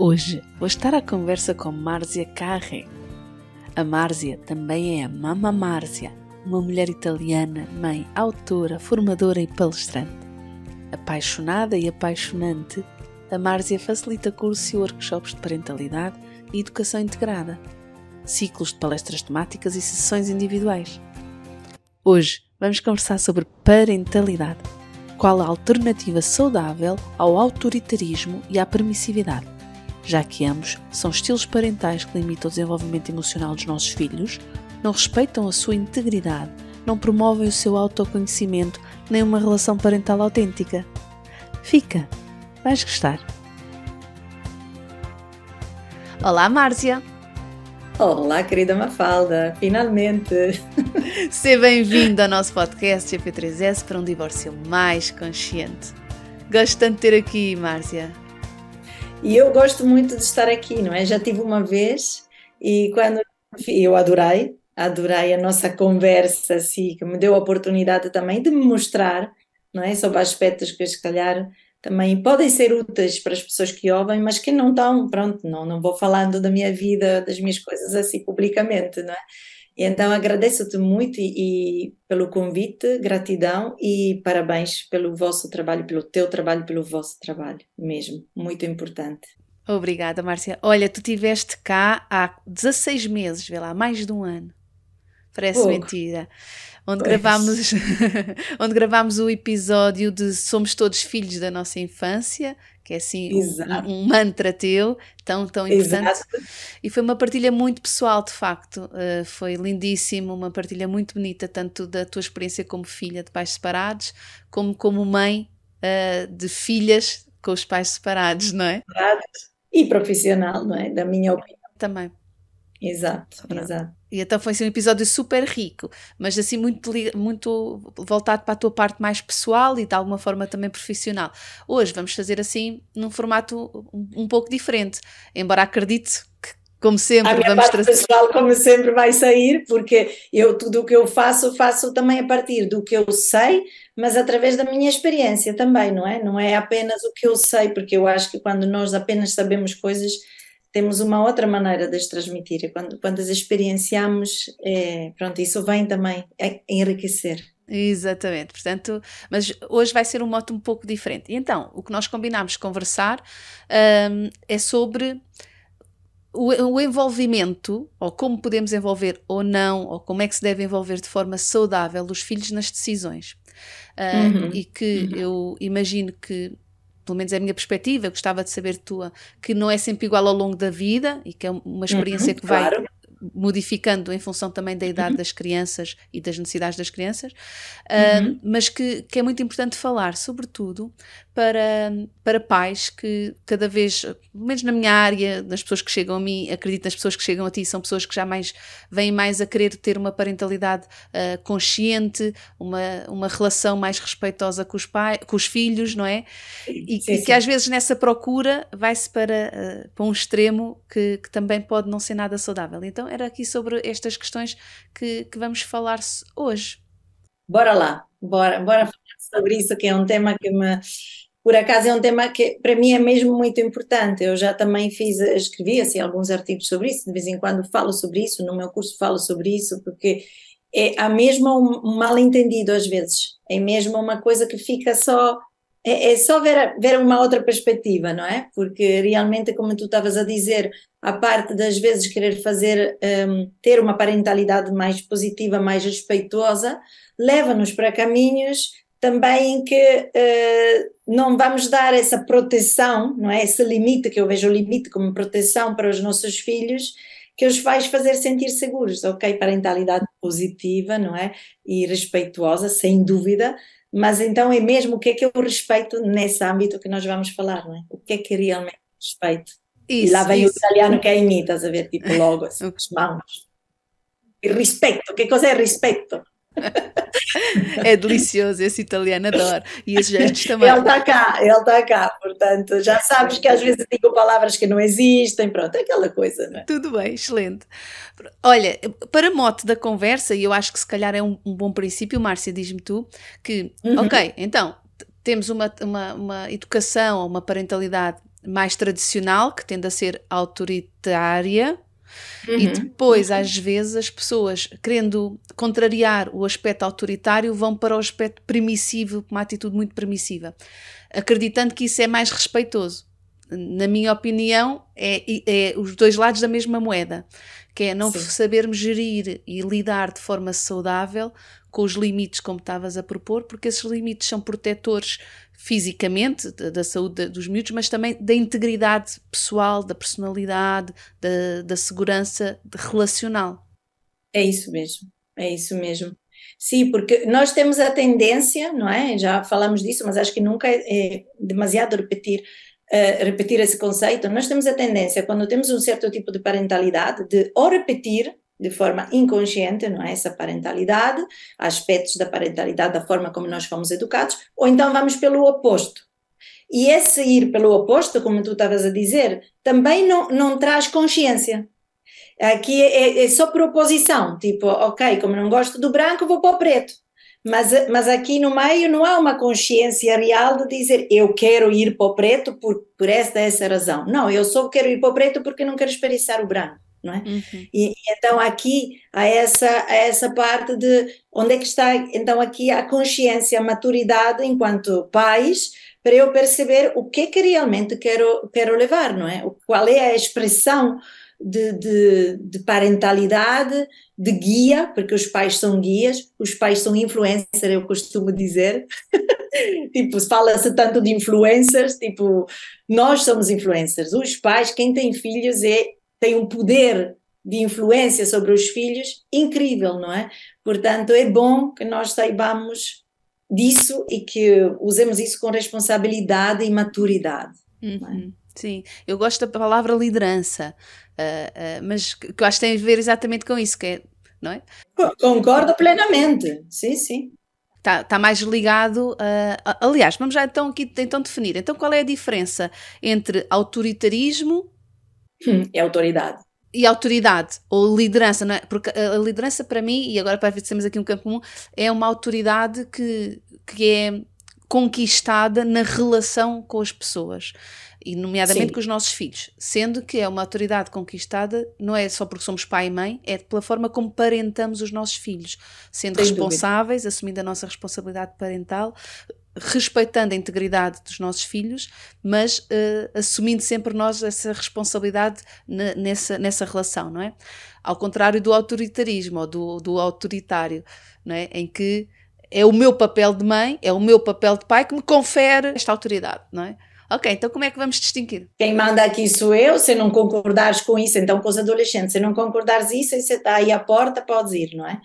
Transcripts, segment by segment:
Hoje vou estar à conversa com Marzia Carre. A Marzia também é a Mama Marzia, uma mulher italiana, mãe, autora, formadora e palestrante. Apaixonada e apaixonante, a Marzia facilita cursos e workshops de parentalidade e educação integrada, ciclos de palestras temáticas e sessões individuais. Hoje vamos conversar sobre parentalidade. Qual a alternativa saudável ao autoritarismo e à permissividade? Já que ambos são estilos parentais que limitam o desenvolvimento emocional dos nossos filhos, não respeitam a sua integridade, não promovem o seu autoconhecimento nem uma relação parental autêntica. Fica! Vais gostar! Olá, Márcia! Olá, querida Mafalda, finalmente! Seja bem-vindo ao nosso podcast GP3S para um divórcio mais consciente. Gosto tanto de ter aqui, Márcia. E eu gosto muito de estar aqui, não é? Já tive uma vez e quando eu adorei, adorei a nossa conversa, assim, que me deu a oportunidade também de me mostrar, não é? Sobre aspectos que se calhar também podem ser úteis para as pessoas que ouvem, mas que não estão, pronto, não, não vou falando da minha vida, das minhas coisas assim publicamente, não é? E então agradeço-te muito e, e, pelo convite, gratidão e parabéns pelo vosso trabalho, pelo teu trabalho, pelo vosso trabalho, mesmo, muito importante. Obrigada, Márcia. Olha, tu estiveste cá há 16 meses, vê lá, mais de um ano. Parece Pouco. mentira onde gravámos, onde gravámos o episódio de Somos Todos Filhos da Nossa Infância, que é assim um, um, mantra teu, tão, tão importante. Exato. E foi uma partilha muito pessoal, de facto. Uh, foi lindíssimo, uma partilha muito bonita, tanto da tua experiência como filha de pais separados, como como mãe uh, de filhas com os pais separados, não é? E profissional, não é? Da minha opinião. Também. Exato, exato. E então foi assim, um episódio super rico, mas assim muito, muito voltado para a tua parte mais pessoal e de alguma forma também profissional. Hoje vamos fazer assim num formato um, um pouco diferente, embora acredite que, como sempre, a minha vamos parte pessoal, como sempre, vai sair, porque eu tudo o que eu faço, faço também a partir do que eu sei, mas através da minha experiência também, não é? Não é apenas o que eu sei, porque eu acho que quando nós apenas sabemos coisas temos uma outra maneira de as transmitir. Quando, quando as experienciamos, é, pronto, isso vem também enriquecer. Exatamente, portanto, mas hoje vai ser um moto um pouco diferente. E então, o que nós combinámos conversar um, é sobre o, o, envolvimento, ou como podemos envolver ou não, ou como é que se deve envolver de forma saudável os filhos nas decisões. Uh, uhum. E que uhum. eu imagino que pelo menos é a minha perspectiva, gostava de saber tua, que não é sempre igual ao longo da vida e que é uma experiência uhum, que vai claro modificando em função também da idade uhum. das crianças e das necessidades das crianças, uhum. uh, mas que, que, é muito importante falar, sobretudo para, para pais que cada vez, pelo menos na minha área, das pessoas que chegam a mim, acredito nas pessoas que chegam a ti, são pessoas que já mais vêm mais a querer ter uma parentalidade uh, consciente, uma, uma relação mais respeitosa com os, pai, com os filhos, não é? E, sim, e que às vezes nessa procura vai-se para, uh, para um extremo que, que também pode não ser nada saudável. Então era aqui sobre estas questões que, que vamos falar hoje. Bora lá, bora, bora falar sobre isso, que é um tema que me. Por acaso é um tema que para mim é mesmo muito importante. Eu já também fiz, escrevi assim, alguns artigos sobre isso, de vez em quando falo sobre isso, no meu curso falo sobre isso, porque é, há mesmo um mal entendido às vezes. É mesmo uma coisa que fica só é, é, só ver, ver uma outra perspectiva, não é? Porque realmente, como tu estavas a dizer, a parte das vezes querer fazer, um, ter uma parentalidade mais positiva, mais respeitosa, leva-nos para caminhos também em que uh, não vamos dar essa proteção, não é? Esse limite, que eu vejo o limite como proteção para os nossos filhos, que os faz fazer sentir seguros, ok? Parentalidade positiva, não é? E respeituosa, sem dúvida, mas então é mesmo o que é que eu respeito nesse âmbito que nós vamos falar, não é? O que é que realmente respeito? Isso, e lá vem isso. o italiano que a imita, a ver, tipo logo, assim, as mãos. E respeito, que coisa é respeito? É delicioso, esse italiano adoro. E esses gestos também. Ele está cá, ele está cá, portanto, já sabes que às vezes digo palavras que não existem, pronto, é aquela coisa, não é? Tudo bem, excelente. Olha, para mote da conversa, e eu acho que se calhar é um, um bom princípio, Márcia, diz-me tu, que, uhum. ok, então, temos uma, uma, uma educação, uma parentalidade mais tradicional, que tende a ser autoritária, Uhum. E depois, às vezes, as pessoas, querendo contrariar o aspecto autoritário, vão para o aspecto permissivo, uma atitude muito permissiva, acreditando que isso é mais respeitoso. Na minha opinião, é, é os dois lados da mesma moeda, que é não Sim. sabermos gerir e lidar de forma saudável com os limites, como estavas a propor, porque esses limites são protetores fisicamente, da, saúde dos miúdos, mas também da integridade pessoal, da personalidade, da, da segurança relacional. É isso mesmo, é isso mesmo. Sim, porque nós temos a tendência, não é? Já falamos disso, mas acho que nunca é, é demasiado repetir, uh, repetir esse conceito. Nós temos a tendência, quando temos um certo tipo de parentalidade, de ou repetir de forma inconsciente, não é? Essa parentalidade, aspectos da parentalidade, da forma como nós fomos educados, ou então vamos pelo oposto. E esse ir pelo oposto, como tu estavas a dizer, também não, não traz consciência. Aqui é, é, só por oposição, tipo, ok, como não gosto do branco, vou para o preto. Mas, mas aqui no meio não há uma consciência real de dizer eu quero ir para o preto por, por esta essa razão. Não, eu só quero ir para o preto porque não quero experimentar o branco não é? Uhum. E, então aqui há essa, há essa parte de onde é que está então aqui a consciência, a maturidade enquanto pais para eu perceber o que é que realmente quero, quero levar, não é? Qual é a expressão de, de, de, parentalidade, de guia, porque os pais são guias, os pais são influencers, eu costumo dizer. tipo, fala-se tanto de influencers, tipo, nós somos influencers. Os pais, quem tem filhos, é tem um poder de influência sobre os filhos incrível, não é? Portanto, é bom que nós saibamos disso e que usemos isso com responsabilidade e maturidade. É? Uhum. É? Sim, eu gosto da palavra liderança, uh, uh, mas que eu acho que tem a ver exatamente com isso, que é, não é? Concordo plenamente, sim, sim. Está, está mais ligado a, aliás, vamos já então aqui então definir. Então qual é a diferença entre autoritarismo é autoridade. E autoridade, ou liderança, não é? Porque a liderança para mim, e agora para temos aqui um campo comum, é uma autoridade que, que é conquistada na relação com as pessoas e nomeadamente Sim. com os nossos filhos, sendo que é uma autoridade conquistada não é só porque somos pai e mãe, é pela forma como parentamos os nossos filhos, sendo Sem responsáveis, dúvida. assumindo a nossa responsabilidade parental, respeitando a integridade dos nossos filhos, mas uh, assumindo sempre nós essa responsabilidade nessa, nessa relação, não é? Ao contrário do autoritarismo ou do, do autoritário, não é? Em que é o meu papel de mãe, é o meu papel de pai que me confere esta autoridade, não é? Ok, então como é que vamos distinguir? Quem manda aqui sou eu, se não concordares com isso, então com os adolescentes, se não concordares isso, você está aí à porta, podes ir, não é?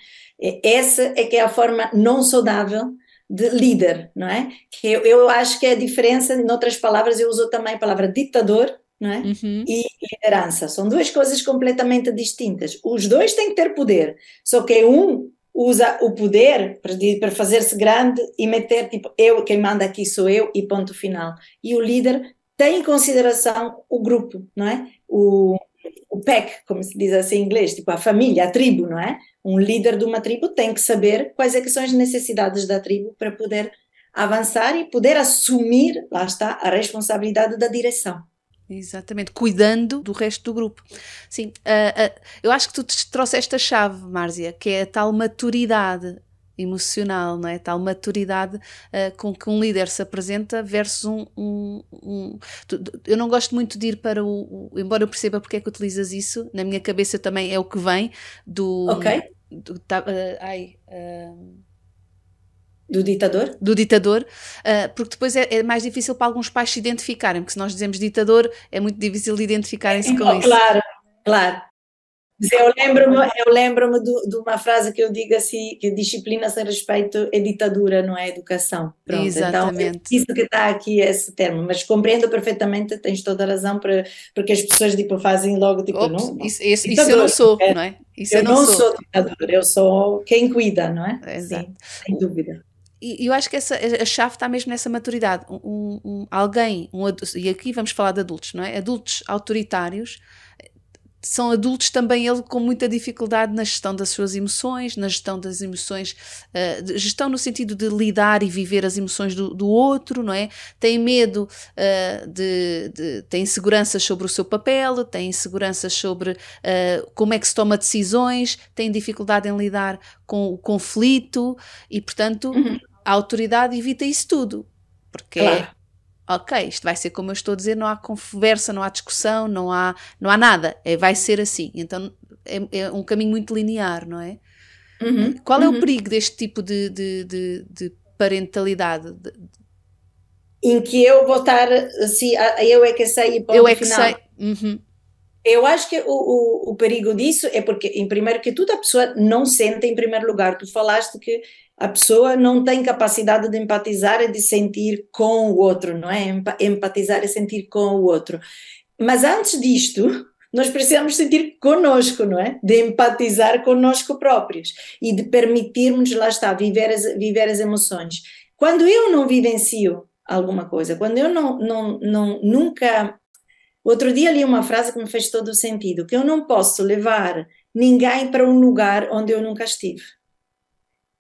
Essa é que é a forma não saudável de líder, não é? Que eu, eu acho que é a diferença, em outras palavras, eu uso também a palavra ditador, não é? Uhum. E liderança. São duas coisas completamente distintas. Os dois têm que ter poder, só que um usa o poder para, fazer-se grande e meter, tipo, eu, quem manda aqui sou eu e ponto final. E o líder tem em consideração o grupo, não é? O, o pack, como se diz assim em inglês, tipo a família, a tribo, não é? Um líder de uma tribo tem que saber quais é que são as necessidades da tribo para poder avançar e poder assumir, lá está, a responsabilidade da direção. Exatamente, cuidando do resto do grupo. Sim, uh, uh, eu acho que tu te trouxeste a chave, Márcia, que é a tal maturidade emocional, não é? Tal maturidade uh, com que um líder se apresenta versus um. um, um eu não gosto muito de ir para o, o, Embora eu perceba porque é que utilizas isso, na minha cabeça também é o que vem do. Ok. Do, tá, uh, ai. Uh, do ditador? Do ditador, porque depois é, é, mais difícil para alguns pais se identificarem, porque se nós dizemos ditador é muito difícil de identificarem-se com oh, isso. Claro, claro. Eu lembro-me eu lembro de uma frase que eu digo assim, que disciplina sem respeito é ditadura, não é educação. Pronto, Exatamente. Então, isso que está aqui, esse termo, mas compreendo perfeitamente, tens toda a razão, para, porque as pessoas tipo, fazem logo, tipo, Ops, não, isso, isso, isso eu não sou, é, não é? Isso eu, eu não, não sou. sou ditadura, eu sou quem cuida, não é? Exato. Sim, sem dúvida e eu acho que essa, a chave está mesmo nessa maturidade. Um, um, alguém, um, e aqui vamos falar de adultos, não é? Adultos autoritários são adultos também ele com muita dificuldade na gestão das suas emoções, na gestão das emoções, uh, gestão no sentido de lidar e viver as emoções do, do outro, não é? Tem medo uh, de, de, tem inseguranças sobre o seu papel, tem inseguranças sobre uh, como é que se toma decisões, tem dificuldade em lidar com o conflito e, portanto, uhum. a autoridade evita isso tudo, porque claro ok, isto vai ser como eu estou a dizer, não há conversa, não há discussão, não há, não há nada, é, vai ser assim. Então é, é um caminho muito linear, não é? Uhum, Qual uhum. é o uhum. perigo deste tipo de, de, de, de parentalidade? Em que eu vou estar assim, eu é que sei e ponto Eu é que final. sei. Uhum. Eu acho que o, o, o, perigo disso é porque, em primeiro que tudo, a pessoa não sente em primeiro lugar. Tu falaste que a pessoa não tem capacidade de empatizar e de sentir com o outro, não é? Empatizar e sentir com o outro. Mas antes disto, nós precisamos sentir conosco, não é? De empatizar conosco próprios e de permitirmos, lá está, viver as, viver as emoções. Quando eu não vivencio alguma coisa, quando eu não, não, não nunca. Outro dia li uma frase que me fez todo o sentido: que eu não posso levar ninguém para um lugar onde eu nunca estive.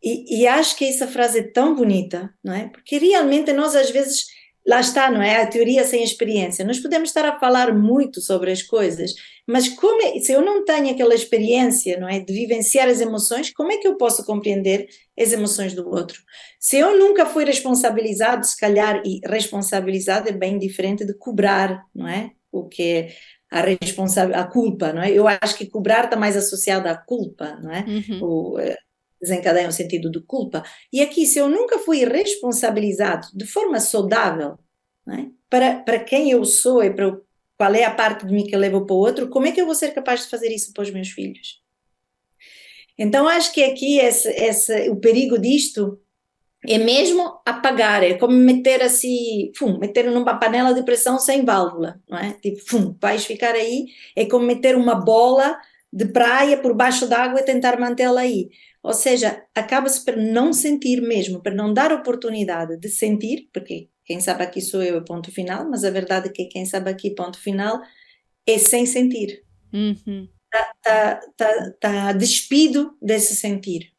E, e, acho que essa frase é tão bonita, não é? Porque realmente nós às vezes, lá está, não é? A teoria sem experiência. Nós podemos estar a falar muito sobre as coisas, mas como é, se eu não tenho aquela experiência, não é? De vivenciar as emoções, como é que eu posso compreender as emoções do outro? Se eu nunca fui responsabilizado, se calhar, e responsabilizado é bem diferente de cobrar, não é? O que é a responsabilidade, a culpa, não é? Eu acho que cobrar está mais associado à culpa, não é? Uhum. O, eh, desencadeia um sentido de culpa. E aqui, se eu nunca fui responsabilizado de forma saudável é? para, para quem eu sou e para qual é a parte de mim que eu levo para o outro, como é que eu vou ser capaz de fazer isso para os meus filhos? Então, acho que aqui esse, esse, o perigo disto é mesmo apagar, é como meter assim, fum, meter numa panela de pressão sem válvula, não é? Tipo, fum, vais ficar aí, é como meter uma bola de praia por baixo d'água e tentar mantê-la aí. Ou seja, acaba-se por não sentir mesmo, por não dar oportunidade de sentir, porque quem sabe aqui sou eu, ponto final, mas a verdade é que quem sabe aqui, ponto final, é sem sentir. Está uhum. tá, tá, tá despido desse sentir.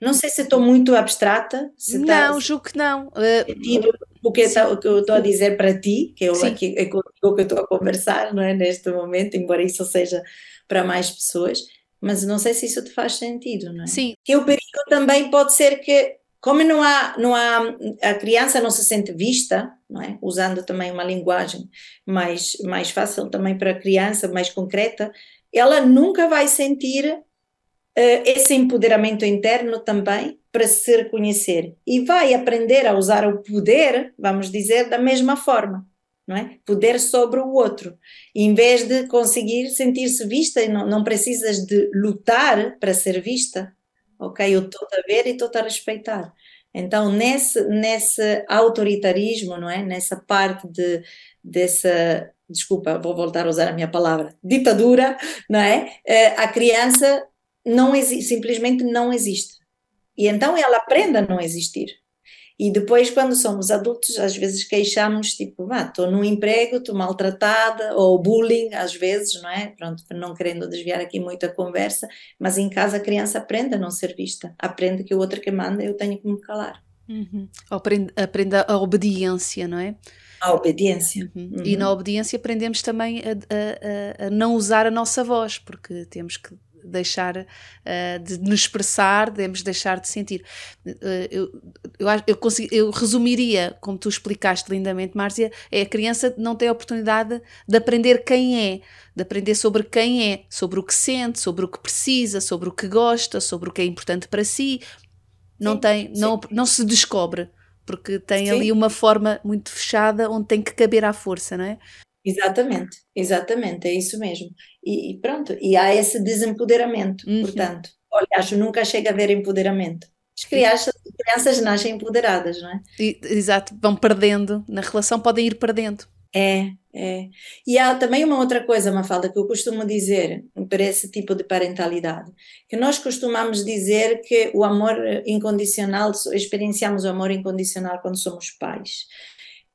Não sei se estou muito abstrata. Tá não, tá, julgo que não. Uh, o, que tá, eu estou a dizer para ti, que eu aqui, é com o que eu estou a conversar não é, neste momento, embora isso seja para mais pessoas mas não sei se isso te faz sentido, não é? Sim. Que o perigo também pode ser que, como não há, não há, a criança não se sente vista, não é? Usando também uma linguagem mais, mais fácil também para a criança, mais concreta, ela nunca vai sentir uh, esse empoderamento interno também para se reconhecer e vai aprender a usar o poder, vamos dizer, da mesma forma não é? Poder sobre o outro. em vez de conseguir sentir-se vista, e não, não precisas de lutar para ser vista, ok? Eu estou a ver e estou a respeitar. Então, nesse, nesse autoritarismo, não é? Nessa parte de, dessa, desculpa, vou voltar a usar a minha palavra, ditadura, não é? Eh, a criança não simplesmente não existe. E então ela aprende a não existir. E depois, quando somos adultos, às vezes queixamos, tipo, ah, estou num emprego, estou maltratada, ou bullying, às vezes, não é? Pronto, não querendo desviar aqui muito a conversa, mas em casa a criança aprende a não ser vista, aprende que o outro que manda eu tenho que me calar. Uhum. Aprende, aprende a obediência, não é? A obediência. Uhum. Uhum. E na obediência aprendemos também a, a, a, não usar a nossa voz, porque temos que deixar uh, de nos expressar, devemos deixar de sentir. Uh, eu, eu, eu, consegui, eu resumiria, como tu explicaste lindamente, Márcia, é a criança não tem a oportunidade de aprender quem é, de aprender sobre quem é, sobre o que sente, sobre o que precisa, sobre o que gosta, sobre o que é importante para si. Não sim, tem, não, não se descobre, porque tem sim. ali uma forma muito fechada onde tem que caber à força, não é? Exatamente, exatamente, é isso mesmo. E, e pronto, e há esse desempoderamento, uhum. portanto. Aliás, nunca chega a haver empoderamento. As crianças, crianças nascem empoderadas, não é? Exato, vão perdendo, na relação podem ir perdendo. É, é. E há também uma outra coisa, Mafalda, que eu costumo dizer para esse tipo de parentalidade, que nós costumamos dizer que o amor incondicional, experienciamos o amor incondicional quando somos pais.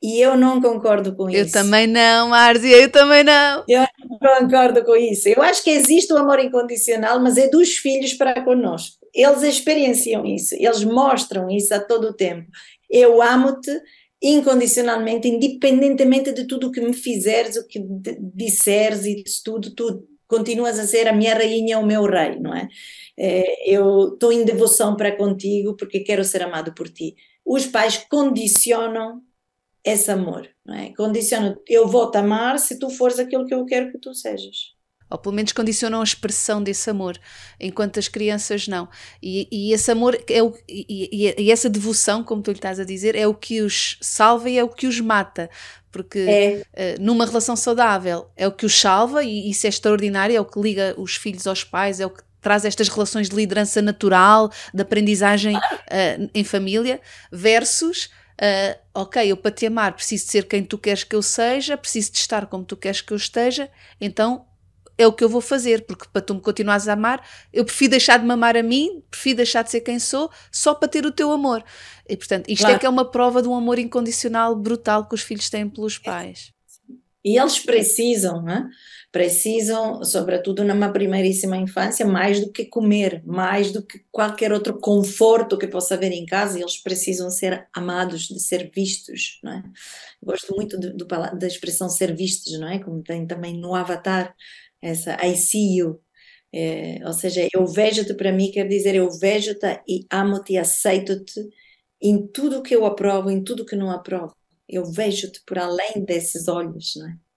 E eu não concordo com eu isso. Eu também não, Márcia, eu também não. Eu não concordo com isso. Eu acho que existe o amor incondicional, mas é dos filhos para conosco. Eles experienciam isso, eles mostram isso a todo o tempo. Eu amo-te incondicionalmente, independentemente de tudo o que me fizeres, o que disseres e de tudo, tu continuas a ser a minha rainha, o meu rei, não é? é eu estou em devoção para contigo porque quero ser amado por ti. Os pais condicionam esse amor, não é? Condicionam, eu vou te amar se tu fores aquilo que eu quero que tu sejas ou pelo menos condicionam a expressão desse amor, enquanto as crianças não. E, e esse amor é o, e, e, essa devoção, como tu lhe estás a dizer, é o que os salva e é o que os mata. Porque é. uh, numa relação saudável é o que os salva e isso é extraordinário, é o que liga os filhos aos pais, é o que traz estas relações de liderança natural, de aprendizagem uh, em família, versus Uh, ok, eu para te amar preciso de ser quem tu queres que eu seja, preciso de estar como tu queres que eu esteja, então é o que eu vou fazer, porque para tu me continuares a amar, eu prefiro deixar de me amar a mim, prefiro deixar de ser quem sou, só para ter o teu amor. E portanto, isto é claro. é que é uma prova de um amor incondicional brutal que os filhos têm pelos pais. E eles precisam, né? Precisam, sobretudo numa primeiríssima infância, mais do que comer, mais do que qualquer outro conforto que possa haver em casa, eles precisam ser amados, de ser vistos, não é? Gosto muito do, do, da expressão ser vistos, não é? Como tem também no Avatar, essa I see you. É, ou seja, eu vejo-te para mim quer dizer eu vejo-te e amo-te e aceito-te em tudo que eu aprovo, em tudo que não aprovo. Eu vejo-te por além desses olhos, não é?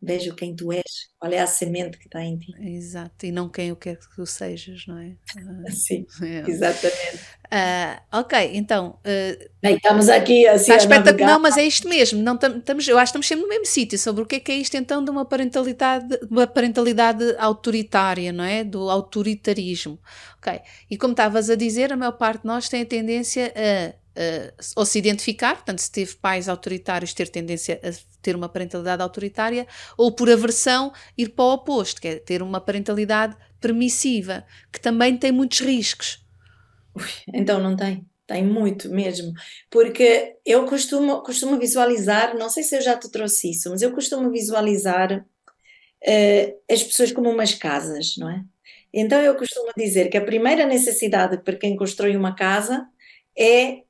Vejo quem tu és, qual é a semente que está em ti. Exato, e não quem eu quero que tu sejas, não é? Sim, é. exatamente. Uh, ok, então. Uh, Bem, estamos aqui assim. Está espetacular. Não, mas é isto mesmo. Não estamos, eu acho que estamos sempre no mesmo sítio sobre o que é que é isto então de uma parentalidade, uma parentalidade autoritária, não é? Do autoritarismo. Ok. E como estavas a dizer, a maior parte de nós tem a tendência a uh, ou se identificar, portanto, se teve pais autoritários, ter tendência a ter uma parentalidade autoritária, ou por aversão, ir para o oposto, que é ter uma parentalidade permissiva, que também tem muitos riscos. Ui, então não tem. Tem muito mesmo, porque eu costumo, costumo visualizar, não sei se eu já te trouxe isso, mas eu costumo visualizar uh, as pessoas como umas casas, não é? Então eu costumo dizer que a primeira necessidade para quem constrói uma casa é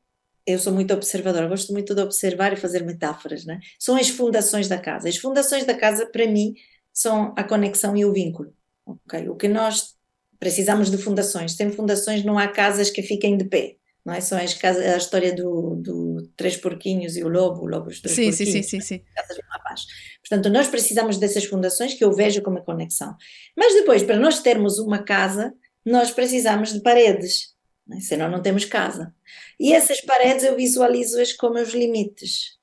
eu sou muito observadora, gosto muito de observar e fazer metáforas, né? São as fundações da casa. As fundações da casa, para mim, são a conexão e o vínculo. Okay? O que nós precisamos de fundações. Sem fundações não há casas que fiquem de pé. Não é? São as casas, a história do, do Três Porquinhos e o Lobo, o Lobo dos Três sim, Porquinhos. Sim, sim, sim. Casas de paz. Portanto, nós precisamos dessas fundações que eu vejo como conexão. Mas depois, para nós termos uma casa, nós precisamos de paredes né? senão não temos casa. E essas paredes eu visualizo-as como os limites.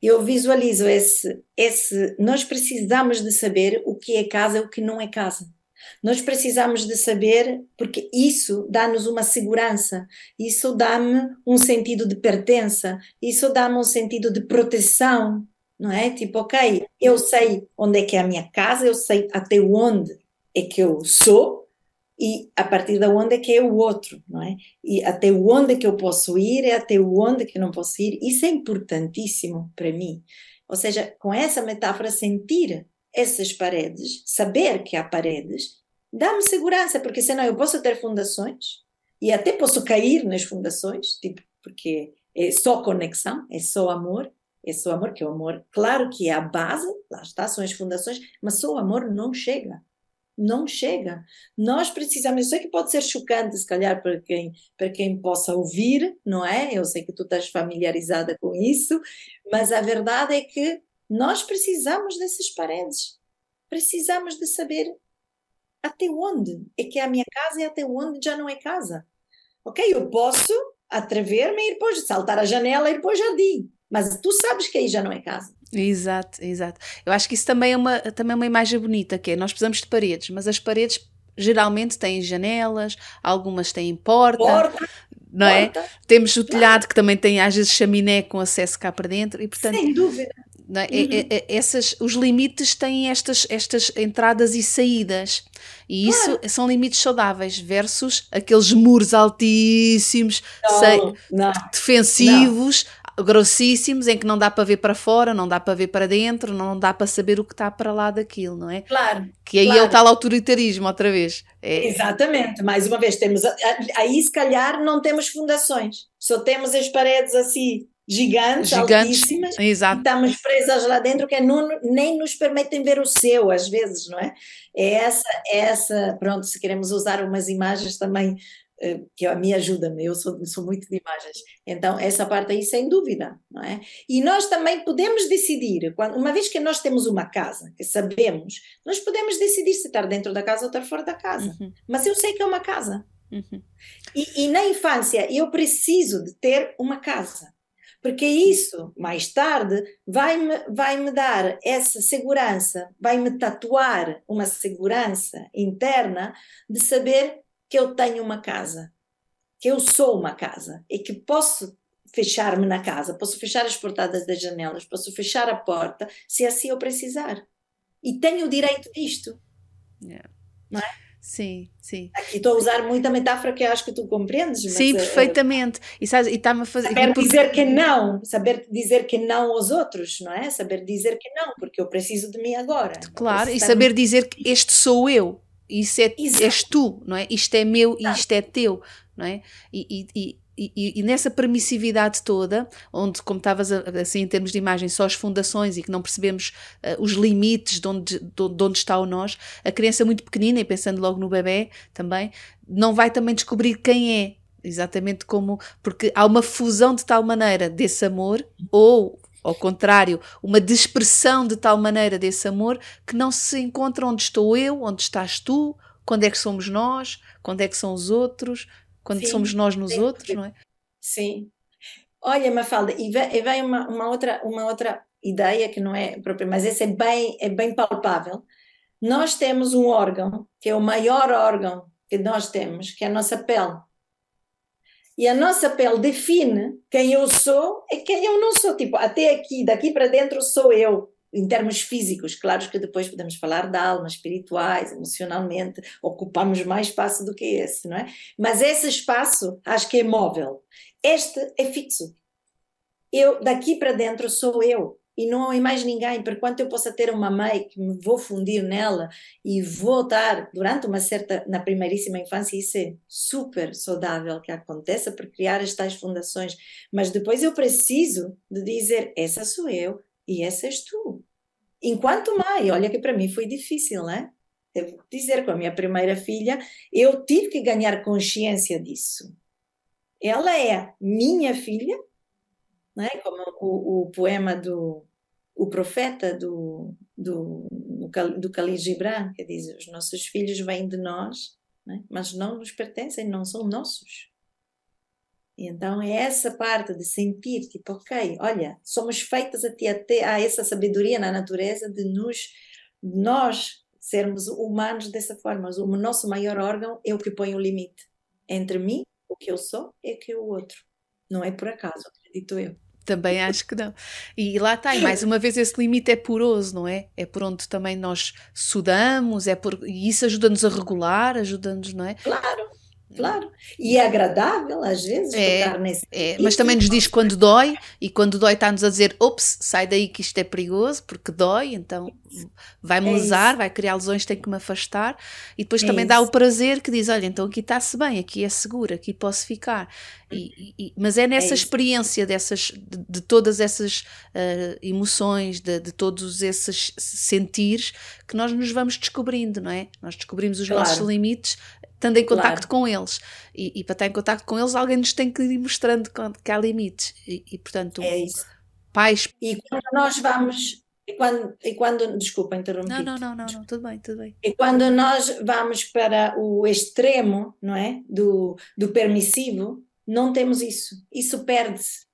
Eu visualizo esse, esse. Nós precisamos de saber o que é casa e o que não é casa. Nós precisamos de saber, porque isso dá-nos uma segurança, isso dá-me um sentido de pertença, isso dá-me um sentido de proteção, não é? Tipo, ok, eu sei onde é que é a minha casa, eu sei até onde é que eu sou, e a partir da onde é que é o outro, não é? E até onde é que eu posso ir, e até onde é que não posso ir. Isso é importantíssimo para mim. Ou seja, com essa metáfora, sentir essas paredes, saber que há paredes, dá-me segurança, porque senão eu posso ter fundações e até posso cair nas fundações, tipo, porque é só conexão, é só amor, é só amor, que é o amor, claro que é a base, lá está, são as fundações, mas só o amor não chega não chega. Nós precisamos, eu sei que pode ser chocante, se calhar, para quem, para quem possa ouvir, não é? Eu sei que tu estás familiarizada com isso, mas a verdade é que nós precisamos dessas paredes. Precisamos de saber até onde é que é a minha casa e até onde já não é casa. Ok? Eu posso atrever-me e ir para saltar a janela e ir para o jardim. Mas tu sabes que aí já não é casa. Exato, exato. Eu acho que isso também é uma, também é uma imagem bonita, que é, nós precisamos de paredes, mas as paredes geralmente têm janelas, algumas têm porta, porta não é? porta. é? Temos o telhado que também tem às vezes chaminé com acesso cá para dentro e portanto... Sem dúvida. É? Uhum. É, é, essas, os limites têm estas, estas entradas e saídas. E isso claro. são limites saudáveis versus aqueles muros altíssimos, não, sei, não, defensivos, não. Grossíssimos, em que não dá para ver para fora, não dá para ver para dentro, não dá para saber o que está para lá daquilo, não é? Claro. Que aí claro. é o tal autoritarismo, outra vez. É. Exatamente, mais uma vez, temos aí se calhar não temos fundações, só temos as paredes assim gigantes, gigantes altíssimas, exato. estamos presas lá dentro que não, nem nos permitem ver o céu às vezes, não é? É essa, é essa, pronto, se queremos usar umas imagens também que a mim ajuda-me, eu sou, sou muito de imagens, então essa parte aí sem dúvida, não é? E nós também podemos decidir, quando, uma vez que nós temos uma casa, que sabemos, nós podemos decidir se estar dentro da casa ou estar fora da casa, uhum. mas eu sei que é uma casa. Uhum. E, e na infância eu preciso de ter uma casa porque isso, mais tarde, vai-me vai -me dar essa segurança, vai-me tatuar uma segurança interna de saber que eu tenho uma casa, que eu sou uma casa e que posso fechar-me na casa, posso fechar as portadas das janelas, posso fechar a porta, se assim eu precisar. E tenho o direito disto. Yeah. Não é? Sim, sim. Aqui estou a usar muita metáfora que acho que tu compreendes. sim, é, perfeitamente. E está-me a fazer. Saber dizer que não, saber dizer que não aos outros, não é? Saber dizer que não, porque eu preciso de mim agora. Claro, e saber dizer que este sou eu, isso é, és tu, não é? Isto é meu e isto é teu, não é? E, e, e, e, nessa permissividade toda, onde, como estavas assim em termos de imagem, só as fundações e que não percebemos uh, os limites de onde, de, de onde está o nós, a criança muito pequenina, e pensando logo no bebê também, não vai também descobrir quem é, exatamente como, porque há uma fusão de tal maneira desse amor, ou ao contrário, uma dispersão de tal maneira desse amor que não se encontra onde estou eu, onde estás tu, quando é que somos nós, quando é que são os outros, quando sim, somos nós nos sim, outros, não é? Sim. Olha, Mafalda, e vem, vem uma, uma, outra, uma outra ideia que não é própria, mas essa é bem, é bem palpável. Nós temos um órgão, que é o maior órgão que nós temos, que é a nossa pele. E a nossa pele define quem eu sou e quem eu não sou. Tipo, até aqui, daqui para dentro sou eu em termos físicos, claro que depois podemos falar da alma, espirituais, emocionalmente, ocupamos mais espaço do que esse, não é? Mas esse espaço acho que é móvel. Este é fixo. Eu, daqui para dentro, sou eu. E não há mais ninguém, por quanto eu possa ter uma mãe que me vou fundir nela e vou estar durante uma certa, na primeiríssima infância, isso é super saudável que aconteça por criar estas fundações, mas depois eu preciso de dizer, essa sou eu, e essa és tu. Enquanto mãe, olha que para mim foi difícil, né? Devo dizer, com a minha primeira filha, eu tive que ganhar consciência disso. Ela é minha filha, né? como o, o poema do o profeta do, do, do Khalil Gibran, que diz: Os nossos filhos vêm de nós, né? mas não nos pertencem, não são nossos. Então é essa parte de sentir, tipo, ok, olha, somos feitas até, até a essa sabedoria na natureza de nos, nós sermos humanos dessa forma. O nosso maior órgão é o que põe o limite entre mim, o que eu sou, e o que é o outro. Não é por acaso, acredito eu. Também acho que não. E lá está, e mais uma vez esse limite é poroso, não é? É por onde também nós sudamos, é por, e isso ajuda-nos a regular, ajuda-nos, não é? Claro Claro. E é agradável, às vezes, é, tocar nesse. É, mas também nos diz quando dói, e quando dói está-nos a dizer: ops, sai daí que isto é perigoso, porque dói, então vai-me é lesar, isso. vai criar lesões, tem que me afastar. E depois é também isso. dá o prazer que diz: olha, então aqui está-se bem, aqui é seguro, aqui posso ficar. E, e, mas é nessa é experiência dessas, de, de todas essas uh, emoções, de, de, todos esses sentires, que nós nos vamos descobrindo, não é? Nós descobrimos os claro. nossos limites estando em contacto claro. com eles. E, e, para estar em contacto com eles, alguém nos tem que ir mostrando que há limites. E, e portanto, é isso. pais. E quando nós vamos. E quando, e quando, desculpa interromper. Não, não, não, não, não, tudo bem, tudo bem. E quando nós vamos para o extremo, não é? Do, do permissivo, não temos isso. Isso perde-se.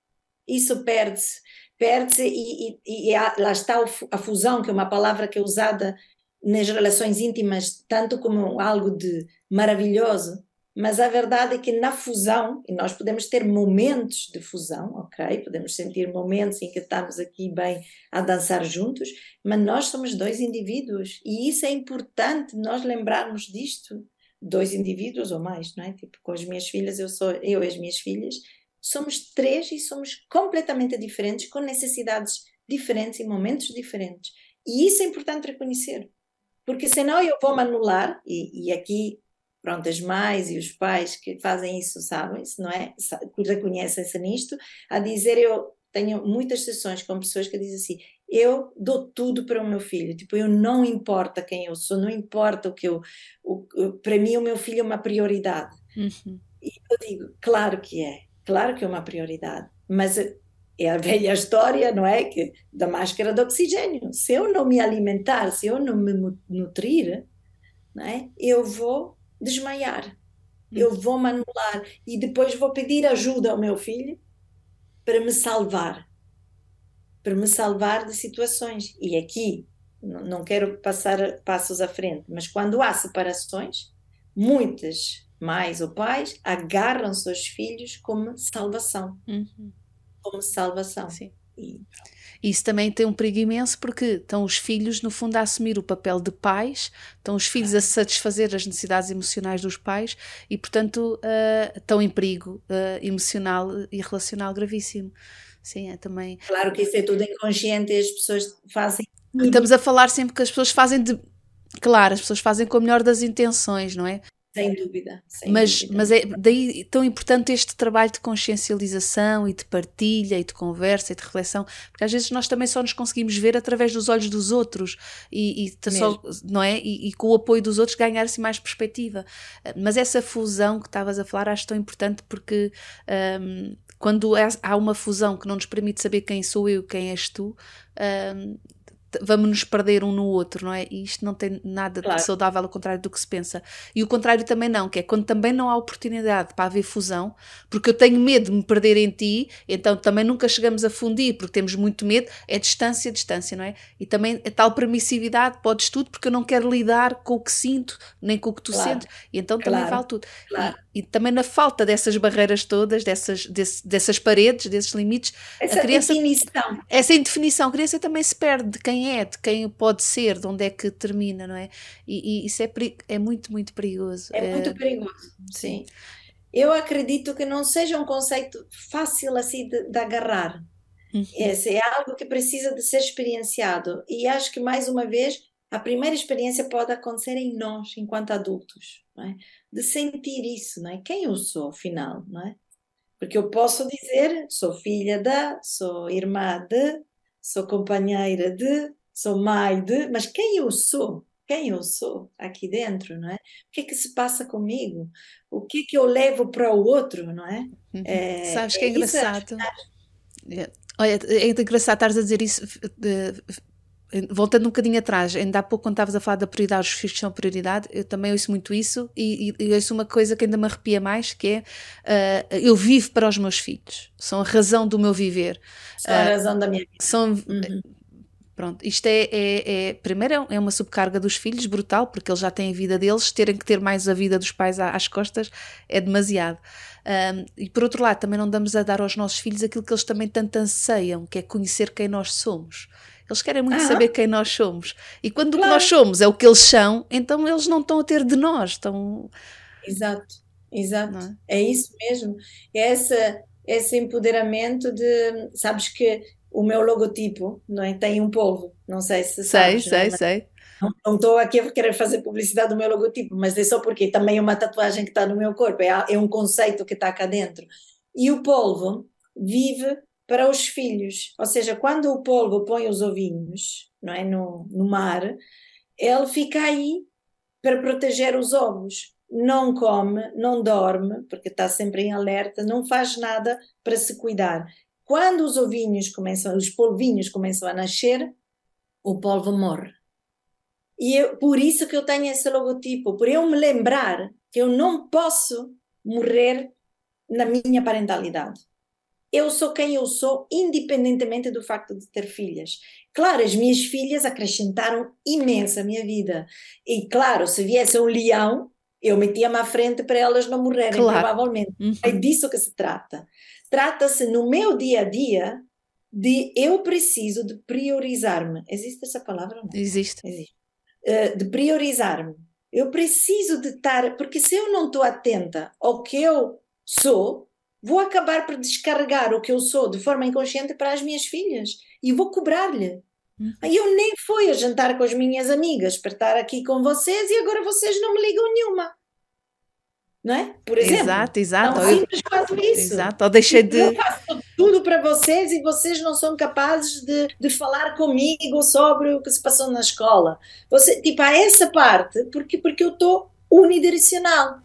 Isso perde-se. perde-se e, e, e lá está a fusão, que é uma palavra que é usada nas relações íntimas tanto como algo de maravilhoso, mas a verdade é que na fusão, e nós podemos ter momentos de fusão, ok? Podemos sentir momentos em que estamos aqui bem a dançar juntos, mas nós somos dois indivíduos e isso é importante nós lembrarmos disto. Dois indivíduos ou mais, não é? Tipo, com as minhas filhas, eu sou eu e as minhas filhas, somos três e somos completamente diferentes, com necessidades diferentes e momentos diferentes. E isso é importante reconhecer, porque senão eu vou me anular, e, e aqui pronto, as mães e os pais que fazem isso sabem, -se, não é? Reconhecem-se nisto, a dizer eu tenho muitas sessões com pessoas que dizem assim, eu dou tudo para o meu filho, tipo, eu não importa quem eu sou, não importa o que eu, o, para mim o meu filho é uma prioridade. Uhum. E eu digo, claro que é, claro que é uma prioridade, mas é a velha história, não é, que da máscara de oxigênio, se eu não me alimentar, se eu não me nutrir, não é, eu vou desmaiar. Eu uhum. vou me anular e depois vou pedir ajuda ao meu filho para me salvar. Para me salvar de situações. E aqui, não quero passar passos à frente, mas quando há separações, muitas mães ou pais agarram seus filhos como salvação. Uhum. Como salvação. Sim. E isso também tem um perigo imenso porque estão os filhos, no fundo, a assumir o papel de pais, estão os filhos a satisfazer as necessidades emocionais dos pais e, portanto, uh, estão em perigo uh, emocional e relacional gravíssimo. Sim, é também. Claro que isso é tudo inconsciente e as pessoas fazem. Estamos a falar sempre que as pessoas fazem de. Claro, as pessoas fazem com a melhor das intenções, não é? Sem dúvida. Sem mas, dúvida. mas é daí tão importante este trabalho de consciencialização e de partilha e de conversa e de reflexão, porque às vezes nós também só nos conseguimos ver através dos olhos dos outros e, e só, não é? E, e, com o apoio dos outros ganhar assim mais perspectiva. Mas essa fusão que estavas a falar acho tão importante porque um, quando há uma fusão que não nos permite saber quem sou eu, quem és tu, um, vamos nos perder um no outro, não é? E isto não tem nada claro. de saudável ao contrário do que se pensa. E o contrário também não, que é quando também não há oportunidade para haver fusão, porque eu tenho medo de me perder em ti, então também nunca chegamos a fundir, porque temos muito medo, é distância, distância, não é? E também é tal permissividade, podes tudo, porque eu não quero lidar com o que sinto, nem com o que tu claro. sentes, e então claro. também vale tudo. E, e, também na falta dessas barreiras todas, dessas, desse, dessas paredes, desses limites, essa a criança, definição. Essa indefinição, a criança também se perde de quem quem é, de quem pode ser, de onde é que termina, não é? E, e isso é, é muito, muito perigoso. É muito perigoso, sim. Eu acredito que não seja um conceito fácil assim de, de agarrar. Uhum. Esse é algo que precisa de ser experienciado. E acho que, mais uma vez, a primeira experiência pode acontecer em nós, enquanto adultos, é? de sentir isso, não é? quem eu sou, afinal, não é? Porque eu posso dizer, sou filha da, sou irmã de, sou companheira de, sou mãe de, mas quem eu sou? Quem eu sou aqui dentro, não é? O que é que se passa comigo? O que é que eu levo para o outro, não é? Uhum. é Sabes que é, é engraçado. É, olha, é engraçado estares a dizer isso. Voltando um bocadinho atrás, ainda há pouco quando estavas a falar da prioridade, os filhos são prioridade, eu também ouço muito isso e, e, e ouço uma coisa que ainda me arrepia mais, que é uh, eu vivo para os meus filhos, são a razão do meu viver. São a razão da minha vida. São, uhum. Pronto, isto é, é, é, primeiro é uma subcarga dos filhos brutal, porque eles já têm a vida deles, terem que ter mais a vida dos pais às costas é demasiado. Um, e por outro lado, também não damos a dar aos nossos filhos aquilo que eles também tanto anseiam, que é conhecer quem nós somos. Eles querem muito saber quem nós somos. E quando claro. o que nós somos é o que eles são, então eles não estão a ter de nós. Estão... Exato, exato. É? é? isso mesmo. É essa, esse empoderamento de. Sabes que o meu logotipo não é? tem um povo, não sei se sabes. Sei, sei, sei. Não estou aqui a querer fazer publicidade do meu logotipo, mas é só porque também é uma tatuagem que está no meu corpo, é, é um conceito que está cá dentro. E o polvo vive para os filhos. Ou seja, quando o polvo põe os ovinhos não é, no, no mar, ele fica aí para proteger os ovos. Não come, não dorme, porque está sempre em alerta, não faz nada para se cuidar. Quando os ovinhos começam, os polvinhos começam a nascer, o polvo morre. E eu, por isso que eu tenho esse logotipo, por eu me lembrar que eu não posso morrer na minha parentalidade eu sou quem eu sou, independentemente do facto de ter filhas. Claro, as minhas filhas acrescentaram imenso a minha vida. E claro, se viesse um leão, eu metia-me à frente para elas não morrerem, claro. provavelmente. Uhum. É disso que se trata. Trata-se no meu dia a dia de eu preciso de priorizar-me. Existe essa palavra? Não? Existe. Existe. Uh, de priorizar-me. Eu preciso de estar, porque se eu não estou atenta ao que eu sou, vou acabar por descarregar o que eu sou de forma inconsciente para as minhas filhas e vou cobrar-lhe. Uhum. Eu nem fui a jantar com as minhas amigas para estar aqui com vocês e agora vocês não me ligam nenhuma. Não é? Por exemplo. Exato, exato. Não simples quanto isso. Exato, ou deixei de. Eu faço tudo para vocês e vocês não são capazes de, de falar comigo sobre o que se passou na escola. Você, tipo, há essa parte, porque, porque eu estou unidirecional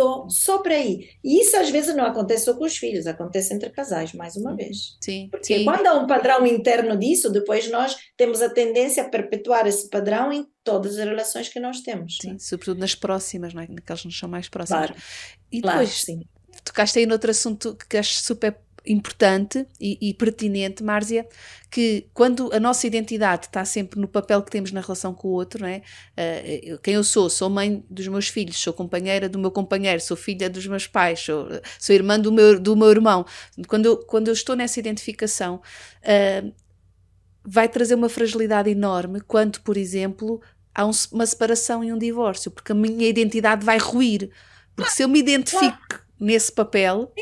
estou só para aí. E isso às vezes não acontece só com os filhos, acontece entre casais, mais uma vez. Sim. Porque sim. quando há um padrão interno disso, depois nós temos a tendência a perpetuar esse padrão em todas as relações que nós temos. Sim, sobretudo nas próximas, não é? Naquelas que nos são mais próximas. Claro. E claro, depois, sim. tocaste aí noutro assunto que acho super importante e, e, pertinente, Márcia, que quando a nossa identidade está sempre no papel que temos na relação com o outro, não é? Uh, quem eu sou? Sou mãe dos meus filhos, sou companheira do meu companheiro, sou filha dos meus pais, sou, sou irmã do meu, do meu irmão. Quando eu, quando eu estou nessa identificação, uh, vai trazer uma fragilidade enorme quando, por exemplo, há um, uma separação e um divórcio, porque a minha identidade vai ruir. Porque se eu me identifico nesse papel,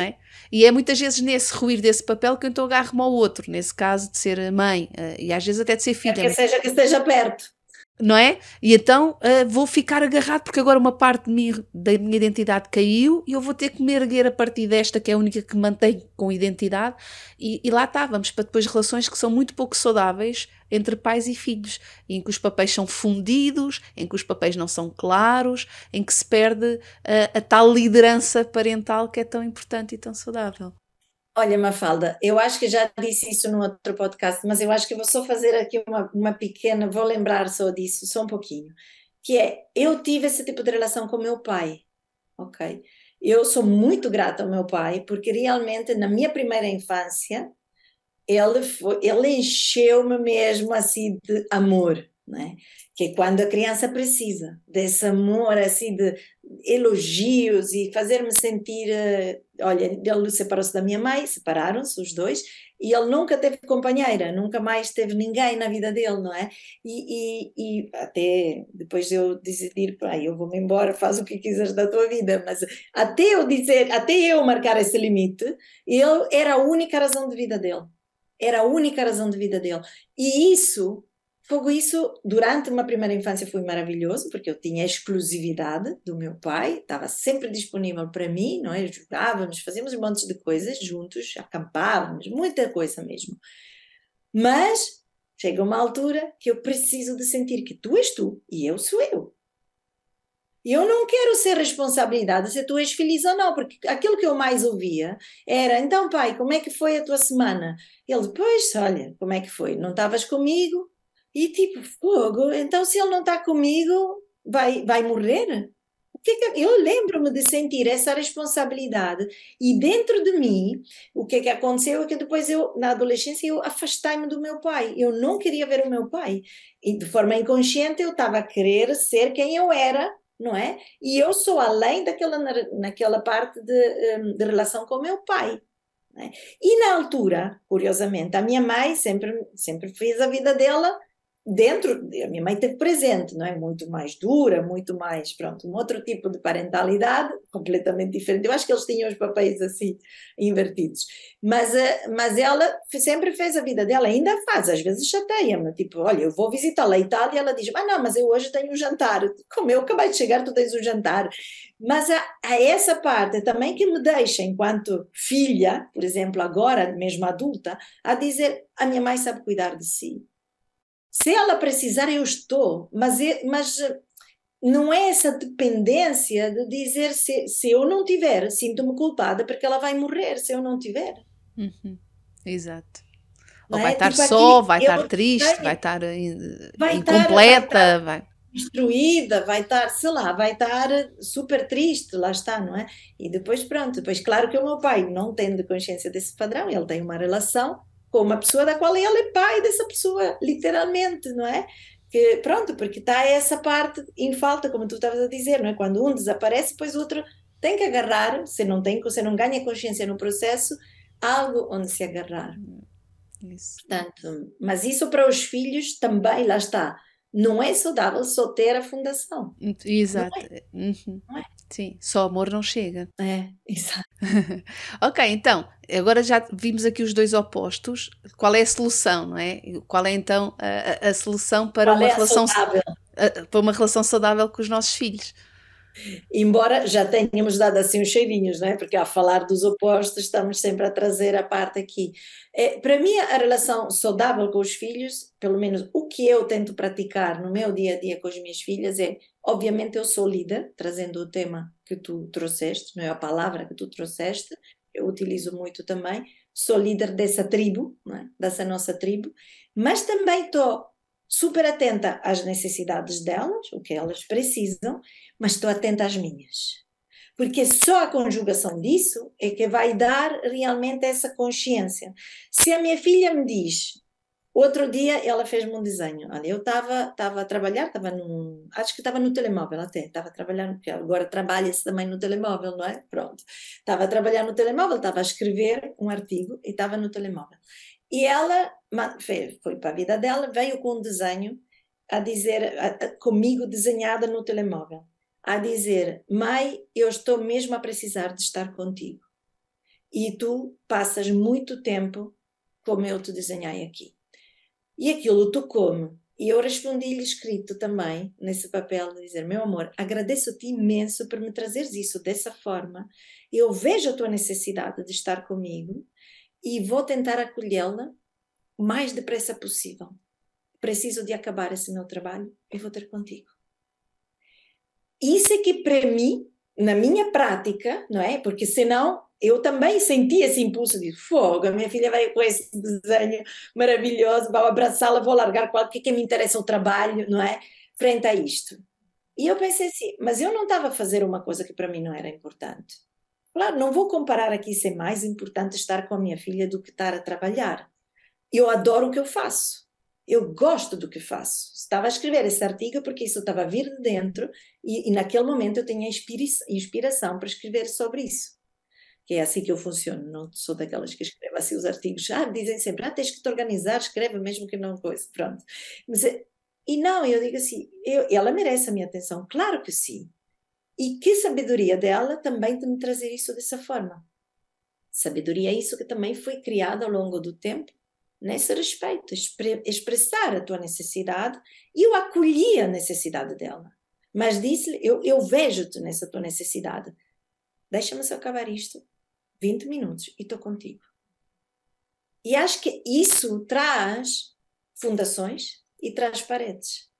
é? E é muitas vezes nesse ruir desse papel que eu então agarro-me ao outro, nesse caso de ser mãe, uh, e às vezes até de ser filha. É que seja que esteja perto. Não é? E então uh, vou ficar agarrado porque agora uma parte mim, da minha identidade caiu e eu vou ter que me erguer a partir desta, que é a única que mantém com identidade, e, e lá está, vamos para depois relações que são muito pouco saudáveis entre pais e filhos, em que os papéis são fundidos, em que os papéis não são claros, em que se perde a, a tal liderança parental que é tão importante e tão saudável. Olha, Mafalda, eu acho que já disse isso no outro podcast, mas eu acho que vou só fazer aqui uma, uma pequena, vou lembrar só disso, só um pouquinho, que é, eu tive esse tipo de relação com meu pai, ok? Eu sou muito grata ao meu pai, porque realmente na minha primeira infância, ele, ele encheu-me mesmo assim de amor, né? que é quando a criança precisa desse amor, assim, de elogios e fazer-me sentir. Eh, olha, ele separou-se da minha mãe, separaram-se os dois, e ele nunca teve companheira, nunca mais teve ninguém na vida dele, não é? E, e, e até depois de eu decidir, pai, eu vou-me embora, faz o que quiseres da tua vida, mas até eu dizer, até eu marcar esse limite, ele era a única razão de vida dele era a única razão de vida dele. E isso, fogo isso, durante uma primeira infância foi maravilhoso, porque eu tinha a exclusividade do meu pai, estava sempre disponível para mim, não é? Jogávamos, fazíamos um monte de coisas juntos, acampávamos, muita coisa mesmo. Mas chega uma altura que eu preciso de sentir que tu és tu e eu sou eu. E eu não quero ser responsabilidade se tu és feliz ou não, porque aquilo que eu mais ouvia era: então, pai, como é que foi a tua semana? Ele, pois, olha, como é que foi? Não estavas comigo? E tipo, fogo, então se ele não está comigo, vai, vai morrer? É eu lembro-me de sentir essa responsabilidade e dentro de mim o que é que aconteceu é que depois eu na adolescência eu afastei-me do meu pai eu não queria ver o meu pai e de forma inconsciente eu estava a querer ser quem eu era não é? E eu sou além daquela naquela parte de, hum, de relação com o meu pai. É? E na altura, curiosamente, a minha mãe sempre, sempre fez a vida dela dentro, a minha mãe teve presente, não é? Muito mais dura, muito mais, pronto, um outro tipo de parentalidade, completamente diferente. Eu acho que eles tinham os papéis assim, invertidos. Mas, eh, mas ela sempre fez a vida dela, ainda faz, às vezes chateia-me, tipo, olha, eu vou visitá-la a Itália, ela diz, mas não, mas eu hoje tenho um jantar. Como eu acabei de chegar, tu tens um jantar. Mas há, há essa parte também que me deixa, enquanto filha, por exemplo, agora, mesmo adulta, a dizer, a minha mãe sabe cuidar de si se ela precisar, eu estou, mas, é, mas eh, não é essa dependência de dizer se, se eu não tiver, sinto-me culpada porque ela vai morrer se eu não tiver. Uhum. Exato. Ou vai é? estar tipo só, aqui, vai estar triste, vai estar vai incompleta. Estar, vai, estar, vai destruída, vai estar, sei lá, vai estar super triste, lá está, não é? E depois pronto, depois claro que o meu pai não tendo consciência desse padrão, ele tem uma relação com uma pessoa da qual ele é pai dessa pessoa, literalmente, não é? Que, pronto, porque está essa parte em falta, como tu estavas a dizer, não é? Quando um desaparece, depois o outro tem que agarrar, se não tem, se não ganha consciência no processo, algo onde se agarrar. Isso. Portanto, mas isso para os filhos também, lá está, não é saudável só ter a fundação. Exato. Não é. Uhum. Não é? Sim, só amor não chega. É, exato. ok, então, agora já vimos aqui os dois opostos. Qual é a solução, não é? Qual é então a, a solução para Qual uma é relação saudável? para uma relação saudável com os nossos filhos? Embora já tenhamos dado assim uns cheirinhos, não é? Porque ao falar dos opostos estamos sempre a trazer a parte aqui. É, para mim, a relação saudável com os filhos, pelo menos o que eu tento praticar no meu dia a dia com as minhas filhas é, obviamente eu sou líder, trazendo o tema que tu trouxeste, não é a palavra que tu trouxeste, eu utilizo muito também, sou líder dessa tribo, é? dessa nossa tribo, mas também estou super atenta às necessidades delas, o que elas precisam, mas estou atenta às minhas. Porque só a conjugação disso é que vai dar realmente essa consciência. Se a minha filha me diz, outro dia ela fez-me um desenho, olha, eu estava a trabalhar, estava num, acho que estava no telemóvel até, estava a trabalhar, porque agora trabalha-se também no telemóvel, não é? Pronto. Estava a trabalhar no telemóvel, estava a escrever um artigo e estava no telemóvel. E ela foi, para a vida dela, veio com um desenho a dizer, a, a, comigo desenhada no telemóvel a dizer: Mãe, eu estou mesmo a precisar de estar contigo. E tu passas muito tempo como eu te desenhei aqui. E aquilo tocou-me. E eu respondi-lhe escrito também, nesse papel, de dizer: Meu amor, agradeço-te imenso por me trazeres isso dessa forma. Eu vejo a tua necessidade de estar comigo e vou tentar acolhê-la o mais depressa possível. Preciso de acabar esse meu trabalho e vou ter contigo. Isso é que para mim, na minha prática, não é? Porque senão eu também senti esse impulso de fogo, a minha filha vai com esse desenho maravilhoso, vou abraçá-la, vou largar qualquer que me interessa o trabalho, não é? Frente a isto. E eu pensei assim, mas eu não estava a fazer uma coisa que para mim não era importante. Claro, não vou comparar aqui se é mais importante estar com a minha filha do que estar a trabalhar. Eu adoro o que eu faço eu gosto do que faço. Estava a escrever esse artigo porque isso estava a vir de dentro e, e naquele momento eu tinha inspiração para escrever sobre isso. Que é assim que eu funciono, não sou daquelas que escrevem assim os artigos. Ah, dizem sempre, ah, tens que te organizar, escreve mesmo que não coisa, pronto. Mas, eh, e não, eu digo assim, eu, ela merece a minha atenção, claro que sim. E que sabedoria dela também de me trazer isso dessa forma. Sabedoria é isso que também foi criado ao longo do tempo nesse respeito, expressar a tua necessidade e eu acolhi a necessidade dela. Mas disse-lhe: Eu, eu vejo-te nessa tua necessidade. Deixa-me só acabar isto. 20 minutos e estou contigo. E acho que isso traz fundações e traz paredes.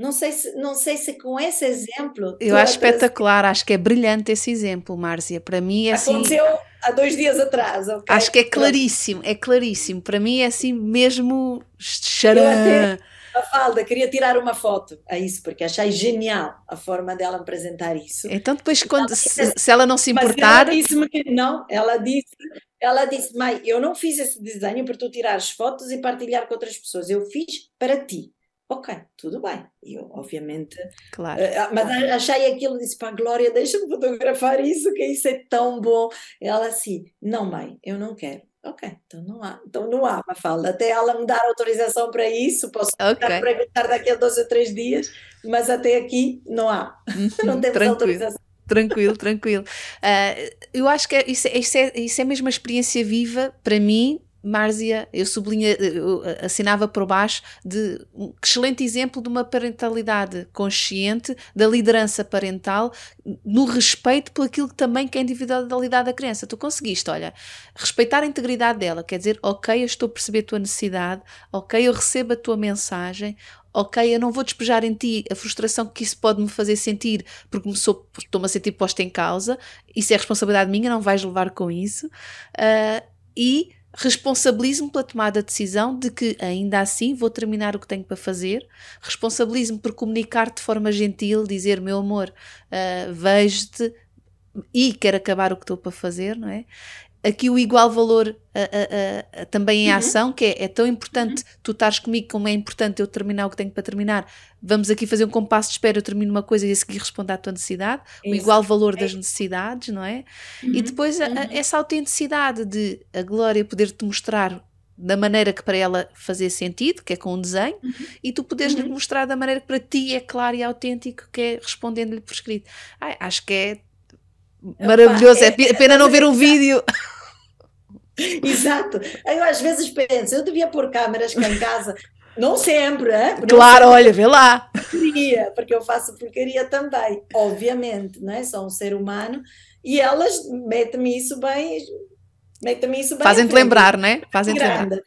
Não sei se, não sei se com esse exemplo. Eu acho espetacular, acho que é brilhante esse exemplo, Márcia. Para mim é assim. Aconteceu há dois dias atrás. Okay? Acho que é claríssimo, é claríssimo. Para mim é assim mesmo xarã. A falda, queria tirar uma foto a isso, porque achei genial a forma dela apresentar isso. Então, depois, quando, se, se, ela não se importar. Mas ela disse-me que não, ela disse, ela disse, mãe, eu não fiz esse desenho para tu tirar as fotos e partilhar com outras pessoas, eu fiz para ti ok, tudo bem. E eu, obviamente. Claro. Uh, mas achei aquilo, disse para a Glória, deixa-me fotografar isso, que isso é tão bom. Ela assim, não, mãe, eu não quero. Ok, então não há, então não há, Mafalda. Até ela me dar autorização para isso, posso okay. perguntar daqui a dois ou três dias, mas até aqui não há. Uhum, não temos tranquilo. autorização. Tranquilo, tranquilo. Uh, eu acho que é, isso, é, isso, é, isso é mesmo uma experiência viva para mim Márzia, eu sublinha, eu assinava por baixo de um excelente exemplo de uma parentalidade consciente, da liderança parental, no respeito por aquilo que também que é a individualidade da criança. Tu conseguiste, olha, respeitar a integridade dela, quer dizer, ok, eu estou a perceber a tua necessidade, ok, eu recebo a tua mensagem, ok, eu não vou despejar em ti a frustração que isso pode me fazer sentir, porque estou-me a sentir posta em causa, isso é responsabilidade minha, não vais levar com isso, uh, e responsabilizo-me pela tomada de decisão de que ainda assim vou terminar o que tenho para fazer, responsabilizo-me por comunicar de forma gentil, dizer meu amor, uh, vejo-te e quero acabar o que estou para fazer, não é? Aqui o igual valor uh, uh, uh, também em uhum. ação, que é, é tão importante uhum. tu estares comigo como é importante eu terminar o que tenho para terminar. Vamos aqui fazer um compasso de espera, eu termino uma coisa e a seguir respondo à tua necessidade, Isso. o igual valor é. das necessidades, não é? Uhum. E depois a, a, uhum. essa autenticidade de a Glória poder-te mostrar da maneira que para ela fazer sentido, que é com um desenho, uhum. e tu poderes lhe uhum. mostrar da maneira que para ti é claro e autêntico, que é respondendo-lhe por escrito. Ai, acho que é maravilhoso, Opa, é, é pena não ver um vídeo. Exato. Eu às vezes penso, eu devia pôr câmeras cá em casa. Não sempre, hein? Não claro, sempre. olha, vê lá. Porcaria, porque eu faço porcaria também, obviamente, não é? Sou um ser humano e elas metem-me isso bem, metem-me isso bem. Fazem-te lembrar, né? Fazem-te lembrar.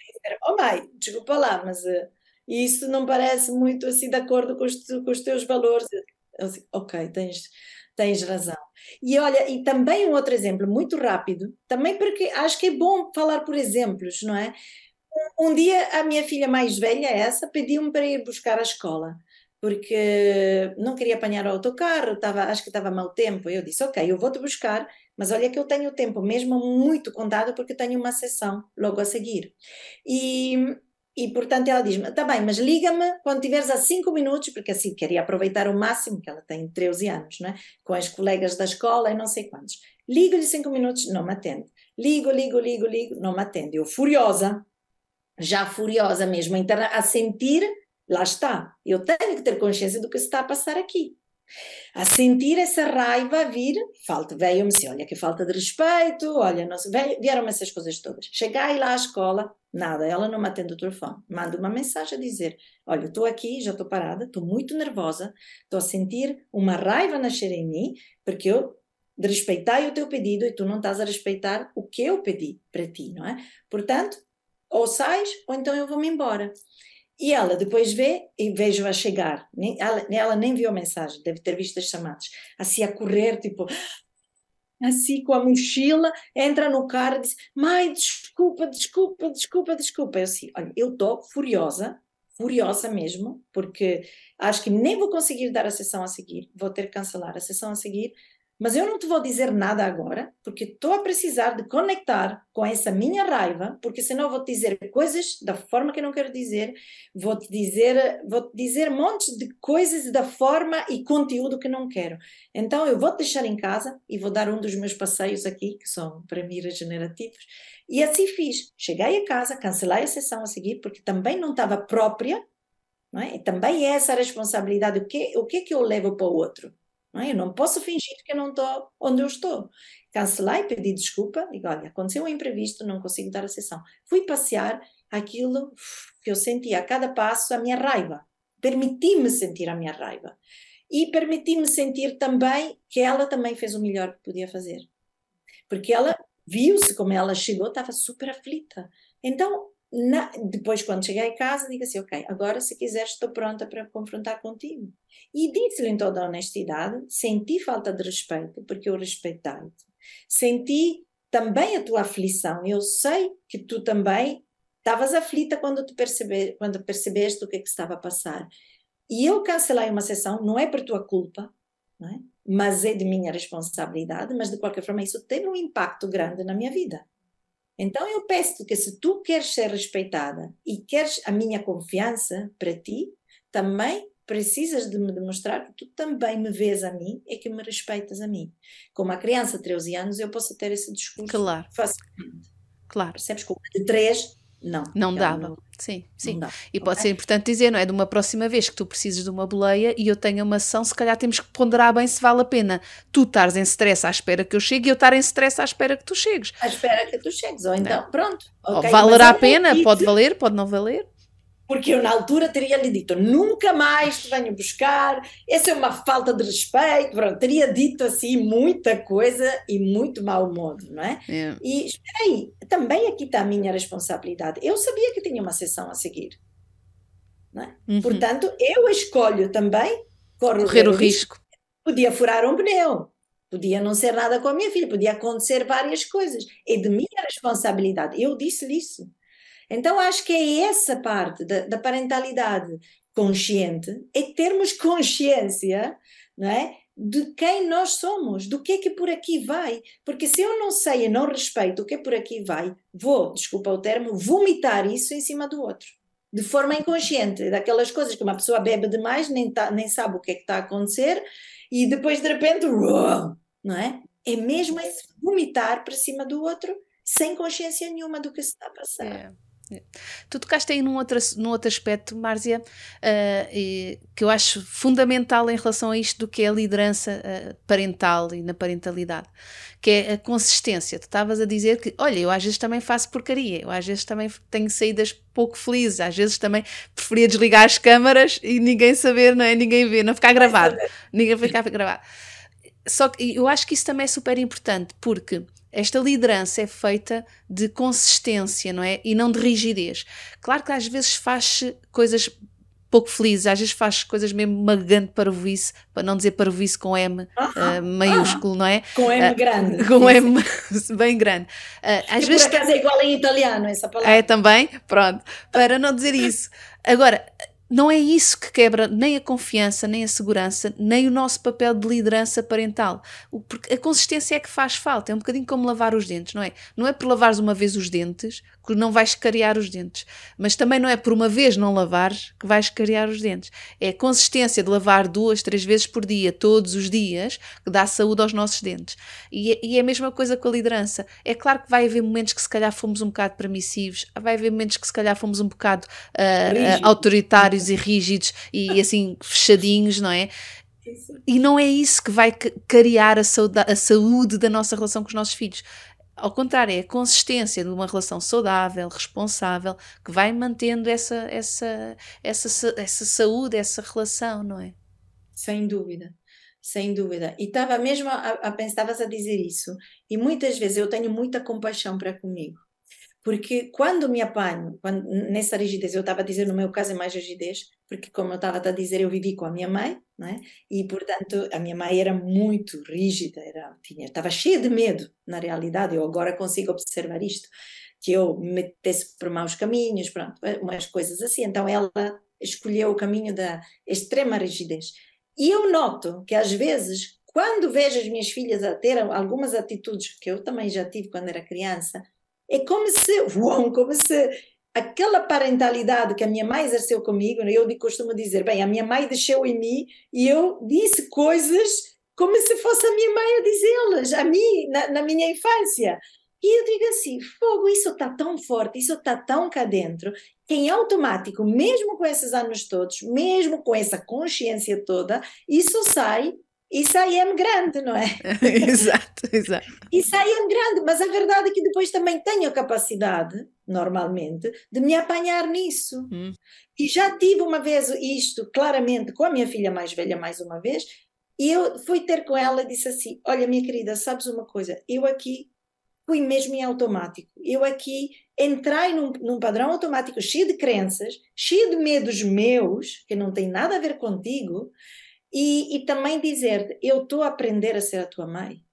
Oh mãe, desculpa lá, mas uh, isso não parece muito assim de acordo com os, com os teus valores. Eu, assim, ok, tens, tens razão. E olha, e também um outro exemplo, muito rápido, também porque acho que é bom falar por exemplos, não é? Um, dia a minha filha mais velha, essa, pediu-me para ir buscar a escola, porque não queria apanhar o autocarro, estava, acho que estava mau tempo. Eu disse, ok, eu vou-te buscar, mas olha que eu tenho tempo mesmo muito contado porque tenho uma sessão logo a seguir. E e portanto ela diz-me: tá bem, mas liga-me quando tiveres a 5 minutos, porque assim queria aproveitar o máximo, que ela tem 13 anos, né? com as colegas da escola e não sei quantos. Ligo-lhe 5 minutos, não me atende. Ligo, ligo, ligo, ligo, não me atende. Eu furiosa, já furiosa mesmo, a sentir, lá está, eu tenho que ter consciência do que se está a passar aqui a sentir essa raiva vir, falta, veio-me assim, olha que falta de respeito, olha, vieram-me essas coisas todas. Cheguei lá à escola, nada, ela não me atende o telefone, manda uma mensagem a dizer, olha, estou aqui, já estou parada, estou muito nervosa, estou a sentir uma raiva nascer em mim, porque eu respeitei o teu pedido e tu não estás a respeitar o que eu pedi para ti, não é? Portanto, ou sais ou então eu vou-me embora. E ela depois vê e vejo-a chegar. Ela, ela, nem viu a mensagem, deve ter visto as chamadas. Assim a correr, tipo, assim com a mochila, entra no carro e diz: Mãe, desculpa, desculpa, desculpa, desculpa. Eu assim, olha, eu estou furiosa, furiosa mesmo, porque acho que nem vou conseguir dar a sessão a seguir, vou ter que cancelar a sessão a seguir, mas eu não te vou dizer nada agora, porque estou a precisar de conectar com essa minha raiva, porque senão vou te dizer coisas da forma que eu não quero dizer, vou te dizer, vou te dizer montes de coisas da forma e conteúdo que não quero. Então eu vou te deixar em casa e vou dar um dos meus passeios aqui, que são para mim regenerativos. E assim fiz. Cheguei a casa, cancelei a sessão a seguir, porque também não estava própria, não é? E também é essa responsabilidade. O que, o que é que eu levo para o outro? Não é? Eu não posso fingir que eu não estou onde eu estou. Cancelei, pedi desculpa, digo, olha, aconteceu um imprevisto, não consigo dar a sessão. Fui passear aquilo que eu sentia a cada passo, a minha raiva. Permiti-me sentir a minha raiva. E permiti-me sentir também que ela também fez o melhor que podia fazer. Porque ela viu-se como ela chegou, estava super aflita. Então, na, depois, quando cheguei a casa, digo assim: Ok, agora se quiseres, estou pronta para confrontar contigo. E disse-lhe em toda a honestidade: senti falta de respeito, porque eu respeitei-te. Senti também a tua aflição. Eu sei que tu também estavas aflita quando, tu percebe, quando percebeste o que, é que estava a passar. E eu cancelei uma sessão, não é por tua culpa, não é? mas é de minha responsabilidade, mas de qualquer forma isso teve um impacto grande na minha vida. Então eu peço que se tu queres ser respeitada e queres a minha confiança para ti, também precisas de me demonstrar que tu também me vês a mim e que me respeitas a mim. Como a criança de 13 anos, eu posso ter esse discurso claro. facilmente. Claro. Percebes? Com de 3, não. Não dava. Não, sim, sim. Dá, e pode ser importante dizer, não é? De uma próxima vez que tu precisas de uma boleia e eu tenho uma ação, se calhar temos que ponderar bem se vale a pena tu estares em stress à espera que eu chegue e eu estar em stress à espera que tu chegues. À espera que tu chegues, ou então, pronto. Okay, valerá a pena, pode valer, pode não valer porque eu na altura teria lhe dito nunca mais te venho buscar, essa é uma falta de respeito, pronto, teria dito assim muita coisa e muito mau modo, não é? é. E espera aí, também aqui está a minha responsabilidade. Eu sabia que tinha uma sessão a seguir, é? Uhum. Portanto, eu escolho também correr, correr o risco. risco. Podia furar um pneu, Podia não ser nada com a minha filha, podia acontecer várias coisas. É de minha responsabilidade. Eu disse-lhe isso. Então, acho que é essa parte da, da parentalidade consciente, é termos consciência, não é? de quem nós somos, do que é que por aqui vai. Porque se eu não sei e não respeito o que é por aqui vai, vou, desculpa o termo, vomitar isso em cima do outro. De forma inconsciente, daquelas coisas que uma pessoa bebe demais, nem, tá, nem sabe o que é que está a acontecer, e depois de repente, não é? É mesmo esse vomitar para cima do outro, sem consciência nenhuma do que se está a passar. É. Tu tocaste aí num outro, num outro aspecto, Márcia, uh, e, que eu acho fundamental em relação a isto do que é a liderança uh, parental e na parentalidade, que é a consistência. Tu estavas a dizer que, olha, eu às vezes também faço porcaria, eu às vezes também tenho saídas pouco felizes, às vezes também preferia desligar as câmaras e ninguém saber, não é? Ninguém ver, não ficar gravado, ninguém ficar gravado. Só que eu acho que isso também é super importante, porque esta liderança é feita de consistência, não é? E não de rigidez. Claro que às vezes faz coisas pouco felizes, às vezes faz coisas mesmo magante para o vice, para não dizer para o vice com M uh, maiúsculo, não é? Com M uh, grande. Com M bem grande. Uh, às que vezes por acaso é igual em italiano essa palavra. É também? Pronto. Para não dizer isso. Agora, não é isso que quebra nem a confiança, nem a segurança, nem o nosso papel de liderança parental. Porque a consistência é que faz falta. É um bocadinho como lavar os dentes, não é? Não é por lavares uma vez os dentes que não vais cariar os dentes. Mas também não é por uma vez não lavares que vais cariar os dentes. É a consistência de lavar duas, três vezes por dia, todos os dias, que dá saúde aos nossos dentes. E, é, e é a mesma coisa com a liderança. É claro que vai haver momentos que se calhar fomos um bocado permissivos, vai haver momentos que se calhar fomos um bocado uh, uh, autoritários e rígidos e assim fechadinhos, não é? E não é isso que vai cariar a saúde, a saúde da nossa relação com os nossos filhos. Ao contrário, é a consistência de uma relação saudável, responsável, que vai mantendo essa, essa, essa, essa saúde, essa relação, não é? Sem dúvida, sem dúvida. E estava mesmo a, a estavas a dizer isso, e muitas vezes eu tenho muita compaixão para comigo. Porque quando me apanho, quando, nessa rigidez, eu estava a dizer, no meu caso é mais rigidez, porque como eu estava a dizer, eu vivi com a minha mãe, né? e portanto a minha mãe era muito rígida, era, tinha, estava cheia de medo, na realidade, eu agora consigo observar isto, que eu me metesse por maus caminhos, pronto, umas coisas assim, então ela escolheu o caminho da extrema rigidez. E eu noto que às vezes, quando vejo as minhas filhas a ter algumas atitudes que eu também já tive quando era criança, é como se, como se aquela parentalidade que a minha mãe exerceu comigo, eu costumo dizer, bem, a minha mãe deixou em mim e eu disse coisas como se fosse a minha mãe a dizê-las, a mim, na, na, minha infância. E eu digo assim, fogo, isso está tão forte, isso está tão cá dentro, que em automático, mesmo com esses anos todos, mesmo com essa consciência toda, isso sai isso aí é grande, não é? exato, exato. Isso aí é grande, mas a verdade é que depois também tenho a capacidade, normalmente, de me apanhar nisso. Hum. E já tive uma vez isto, claramente, com a minha filha mais velha, mais uma vez, e eu fui ter com ela e disse assim: Olha, minha querida, sabes uma coisa? Eu aqui fui mesmo em automático. Eu aqui entrei num, num, padrão automático cheio de crenças, cheio de medos meus, que não tem nada a ver contigo, e, e também dizer eu estou a aprender a ser a tua mãe.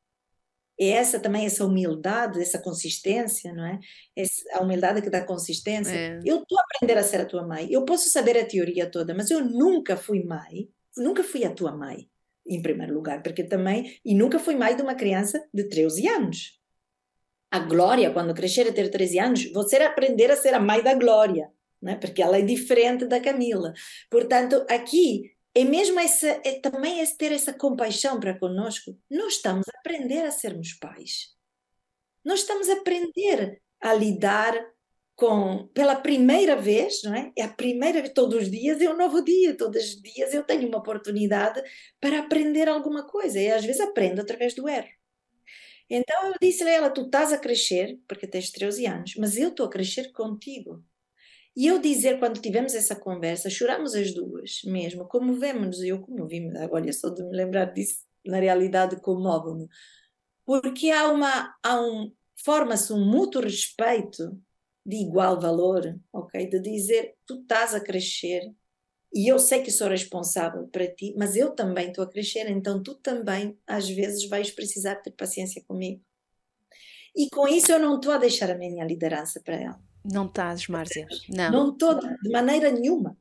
E essa também, essa humildade, essa consistência, não é? Essa, a humildade que dá consistência. É. Eu estou a aprender a ser a tua mãe. Eu posso saber a teoria toda, mas eu nunca fui mãe, nunca fui a tua mãe, em primeiro lugar, porque também, e nunca fui mãe de uma criança de 13 anos. A Glória, quando crescer e ter 13 anos, você aprender a ser a mãe da Glória, né? porque ela é diferente da Camila. Portanto, aqui é mesmo essa, é também esse ter essa compaixão para conosco. Nós estamos a aprender a sermos pais. Nós estamos a aprender a lidar com, pela primeira vez, não é? É a primeira vez, todos os dias é um novo dia, todos os dias eu tenho uma oportunidade para aprender alguma coisa. E às vezes aprendo através do erro. Então eu disse a ela: Tu estás a crescer, porque tens 13 anos, mas eu estou a crescer contigo. E eu dizer, quando tivemos essa conversa, choramos as duas mesmo, comovemos-nos, eu comovi-me, olha, só de me lembrar disso, na realidade comovo-me, porque há uma, há um, forma-se um mútuo respeito de igual valor, ok? De dizer, tu estás a crescer e eu sei que sou responsável para ti, mas eu também estou a crescer, então tu também às vezes vais precisar ter paciência comigo. E com isso eu não estou a deixar a minha liderança para ela. Não estás, Márcia. Não. Não estou de maneira nenhuma.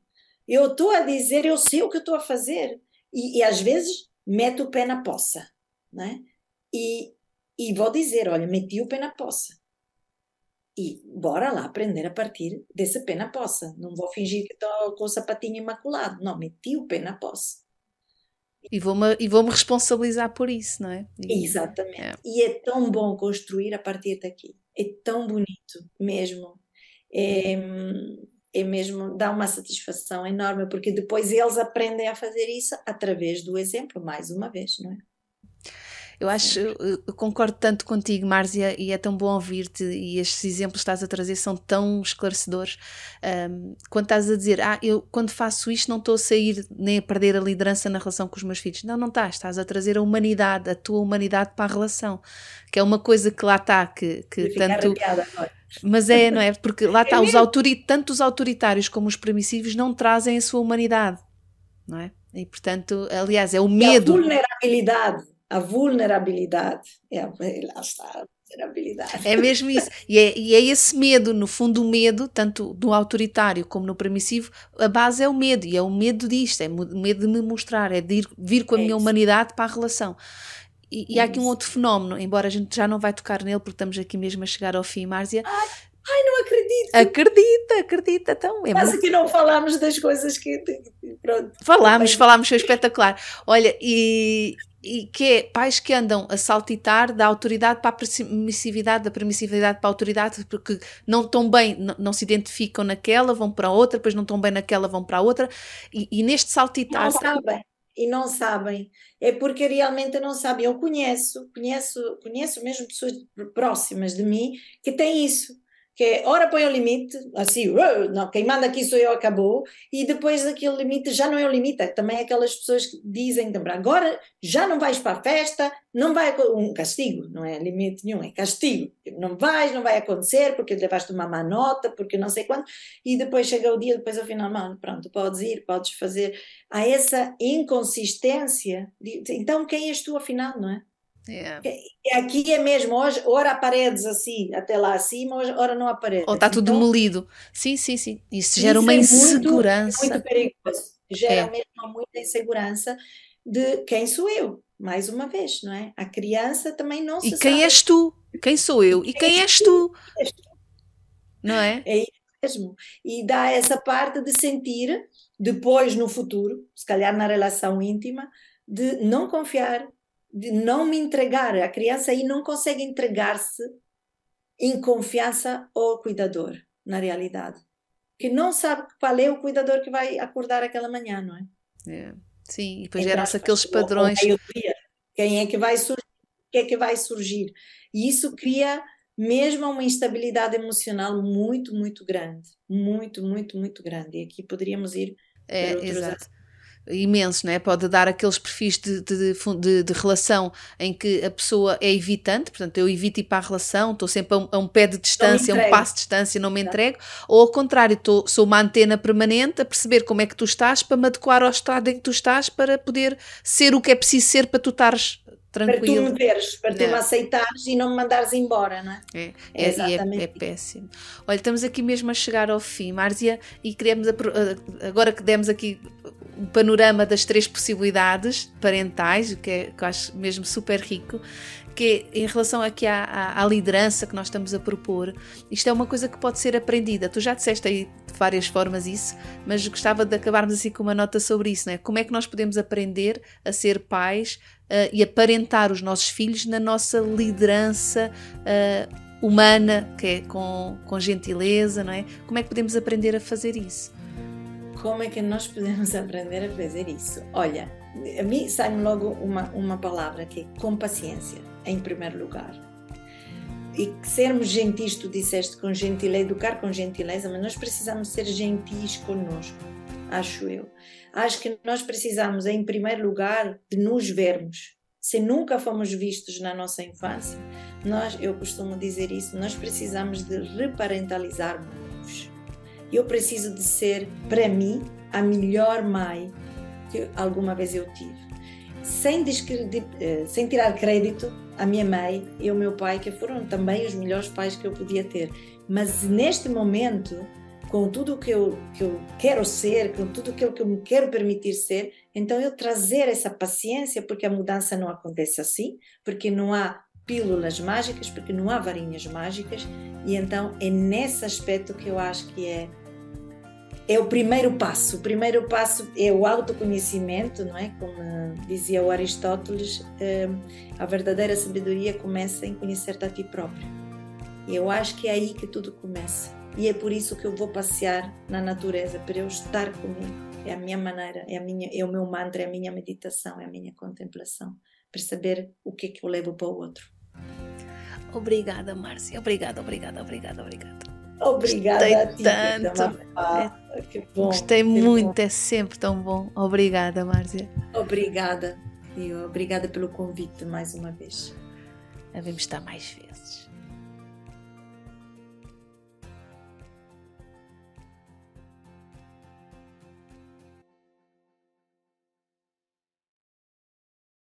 Eu estou a dizer, eu sei o que estou a fazer. E, e, às vezes meto o pé na poça. Né? E, e vou dizer: olha, meti o pé na poça. E bora lá aprender a partir desse pé na poça. Não vou fingir que estou com o sapatinho imaculado. Não, meti o pé na poça. E vou-me e vou -me responsabilizar por isso, não é? E, Exatamente. É. E é tão bom construir a partir daqui. É tão bonito mesmo. É, é mesmo, dá uma satisfação enorme, porque depois eles aprendem a fazer isso através do exemplo, mais uma vez, não é? Eu acho, eu concordo tanto contigo, Márcia, e é tão bom ouvir-te e estes exemplos que estás a trazer são tão esclarecedores. Um, quando estás a dizer, ah, eu quando faço isto não estou a sair nem a perder a liderança na relação com os meus filhos. Não, não estás, estás a trazer a humanidade, a tua humanidade para a relação, que é uma coisa que lá está, que, que tanto. Mas é, não é? Porque lá está, é os autori tanto os autoritários como os permissivos não trazem a sua humanidade, não é? E portanto, aliás, é o medo. E a vulnerabilidade a vulnerabilidade. É, lá está, a vulnerabilidade. É mesmo isso. E é, e é esse medo, no fundo, o medo, tanto do autoritário como no permissivo, a base é o medo. E é o medo disto, é o medo de me mostrar, é de ir, vir com a é minha isso. humanidade para a relação. E, e é há aqui isso. um outro fenómeno, embora a gente já não vai tocar nele, porque estamos aqui mesmo a chegar ao fim, Márcia. Ai, ai não acredito! Acredita, acredita. Então, é Quase muito... que não falámos das coisas que. Pronto. Falámos, falámos, foi espetacular. Olha, e, e que é pais que andam a saltitar da autoridade para a permissividade, da permissividade para a autoridade, porque não estão bem, não, não se identificam naquela, vão para a outra, depois não estão bem naquela, vão para a outra, e, e neste saltitar. Não sabem, e não sabem, é porque realmente não sabem. Eu conheço, conheço, conheço mesmo pessoas próximas de mim que têm isso que ora põe o limite, assim, não, quem manda aqui sou eu, acabou, e depois aquele limite já não é o limite, é também aquelas pessoas que dizem também, agora já não vais para a festa, não vai, um castigo, não é limite nenhum, é castigo, não vais, não vai acontecer, porque levaste uma má nota, porque não sei quanto, e depois chega o dia, depois ao final, mano, pronto, podes ir, podes fazer, há essa inconsistência, de, então quem és tu afinal, não é? Yeah. Aqui é mesmo, hoje, ora paredes assim, até lá acima, ora não há paredes. Ou está tudo então, demolido. Sim, sim, sim. Isso gera isso uma é insegurança. Muito, muito perigoso. Gera é. mesmo muita insegurança de quem sou eu, mais uma vez, não é? A criança também não e se E quem sabe. és tu? Quem sou eu? E quem, quem és tu? És tu? Não é? É isso mesmo. E dá essa parte de sentir, depois no futuro, se calhar na relação íntima, de não confiar de não me entregar. A criança aí não consegue entregar-se em confiança ao cuidador, na realidade. Que não sabe qual é o cuidador que vai acordar aquela manhã, não é? é. Sim, e depois geram-se aqueles padrões. Quem é que vai surgir? O que é que vai surgir? E isso cria mesmo uma instabilidade emocional muito, muito grande. Muito, muito, muito grande. E aqui poderíamos ir é, exato imenso, não é? Pode dar aqueles perfis de, de, de, de, relação em que a pessoa é evitante, portanto, eu evito ir para a relação, estou sempre a um, a um pé de distância, a um passo de distância, não me entrego, ou ao contrário, estou, sou uma antena permanente a perceber como é que tu estás para me adequar ao estado em que tu estás para poder ser o que é preciso ser para tu estares tranquilo. Para tu me veres, para tu me aceitares e não me mandares embora, não é? É, é, é, é exatamente. é, é péssimo. Olha, estamos aqui mesmo a chegar ao fim, Márzia, e queremos, agora que demos aqui um panorama das três possibilidades parentais, o que, é, que eu acho mesmo super rico, que em relação aqui à, à, à, liderança que nós estamos a propor, isto é uma coisa que pode ser aprendida. Tu já disseste aí de várias formas isso, mas gostava de acabarmos assim com uma nota sobre isso, não é? Como é que nós podemos aprender a ser pais uh, e aparentar os nossos filhos na nossa liderança uh, humana, que é com, com gentileza, não é? Como é que podemos aprender a fazer isso? Como é que nós podemos aprender a fazer isso? Olha, a mim sai-me logo uma, uma palavra que é com paciência, em primeiro lugar. E sermos gentis, tu disseste com gentileza, educar com gentileza, mas nós precisamos ser gentis conosco, acho eu. Acho que nós precisamos, em primeiro lugar, de nos vermos. Se nunca fomos vistos na nossa infância, nós, eu costumo dizer isso, nós precisamos de reparentalizarmos Eu preciso de ser, para mim, a melhor mãe que alguma vez eu tive. Sem, eh, sem tirar crédito à minha mãe e ao meu pai, que foram também os melhores pais que eu podia ter. Mas neste momento, com tudo o que eu, que eu quero ser, com tudo aquilo que eu me quero permitir ser, então eu trazer essa paciência, porque a mudança não acontece assim, porque não há pílulas mágicas, porque não há varinhas mágicas, e então é nesse aspecto que eu acho que é é o primeiro passo. O primeiro passo é o autoconhecimento, não é? Como dizia o Aristóteles, eh, a verdadeira sabedoria começa em conhecer-te a ti próprio. E eu acho que é aí que tudo começa. E é por isso que eu vou passear na natureza, para eu estar comigo. É a minha maneira, é, a minha, é o meu mantra, é a minha meditação, é a minha contemplação. Para saber o que é que eu levo para o outro. Obrigada, Márcia. Obrigada, obrigada, obrigada, obrigada. Obrigada Gostei tanto. É, que bom, Gostei que muito, bom. é sempre tão bom. Obrigada, Márcia. Obrigada. E obrigada pelo convite mais uma vez. Devemos estar mais vezes.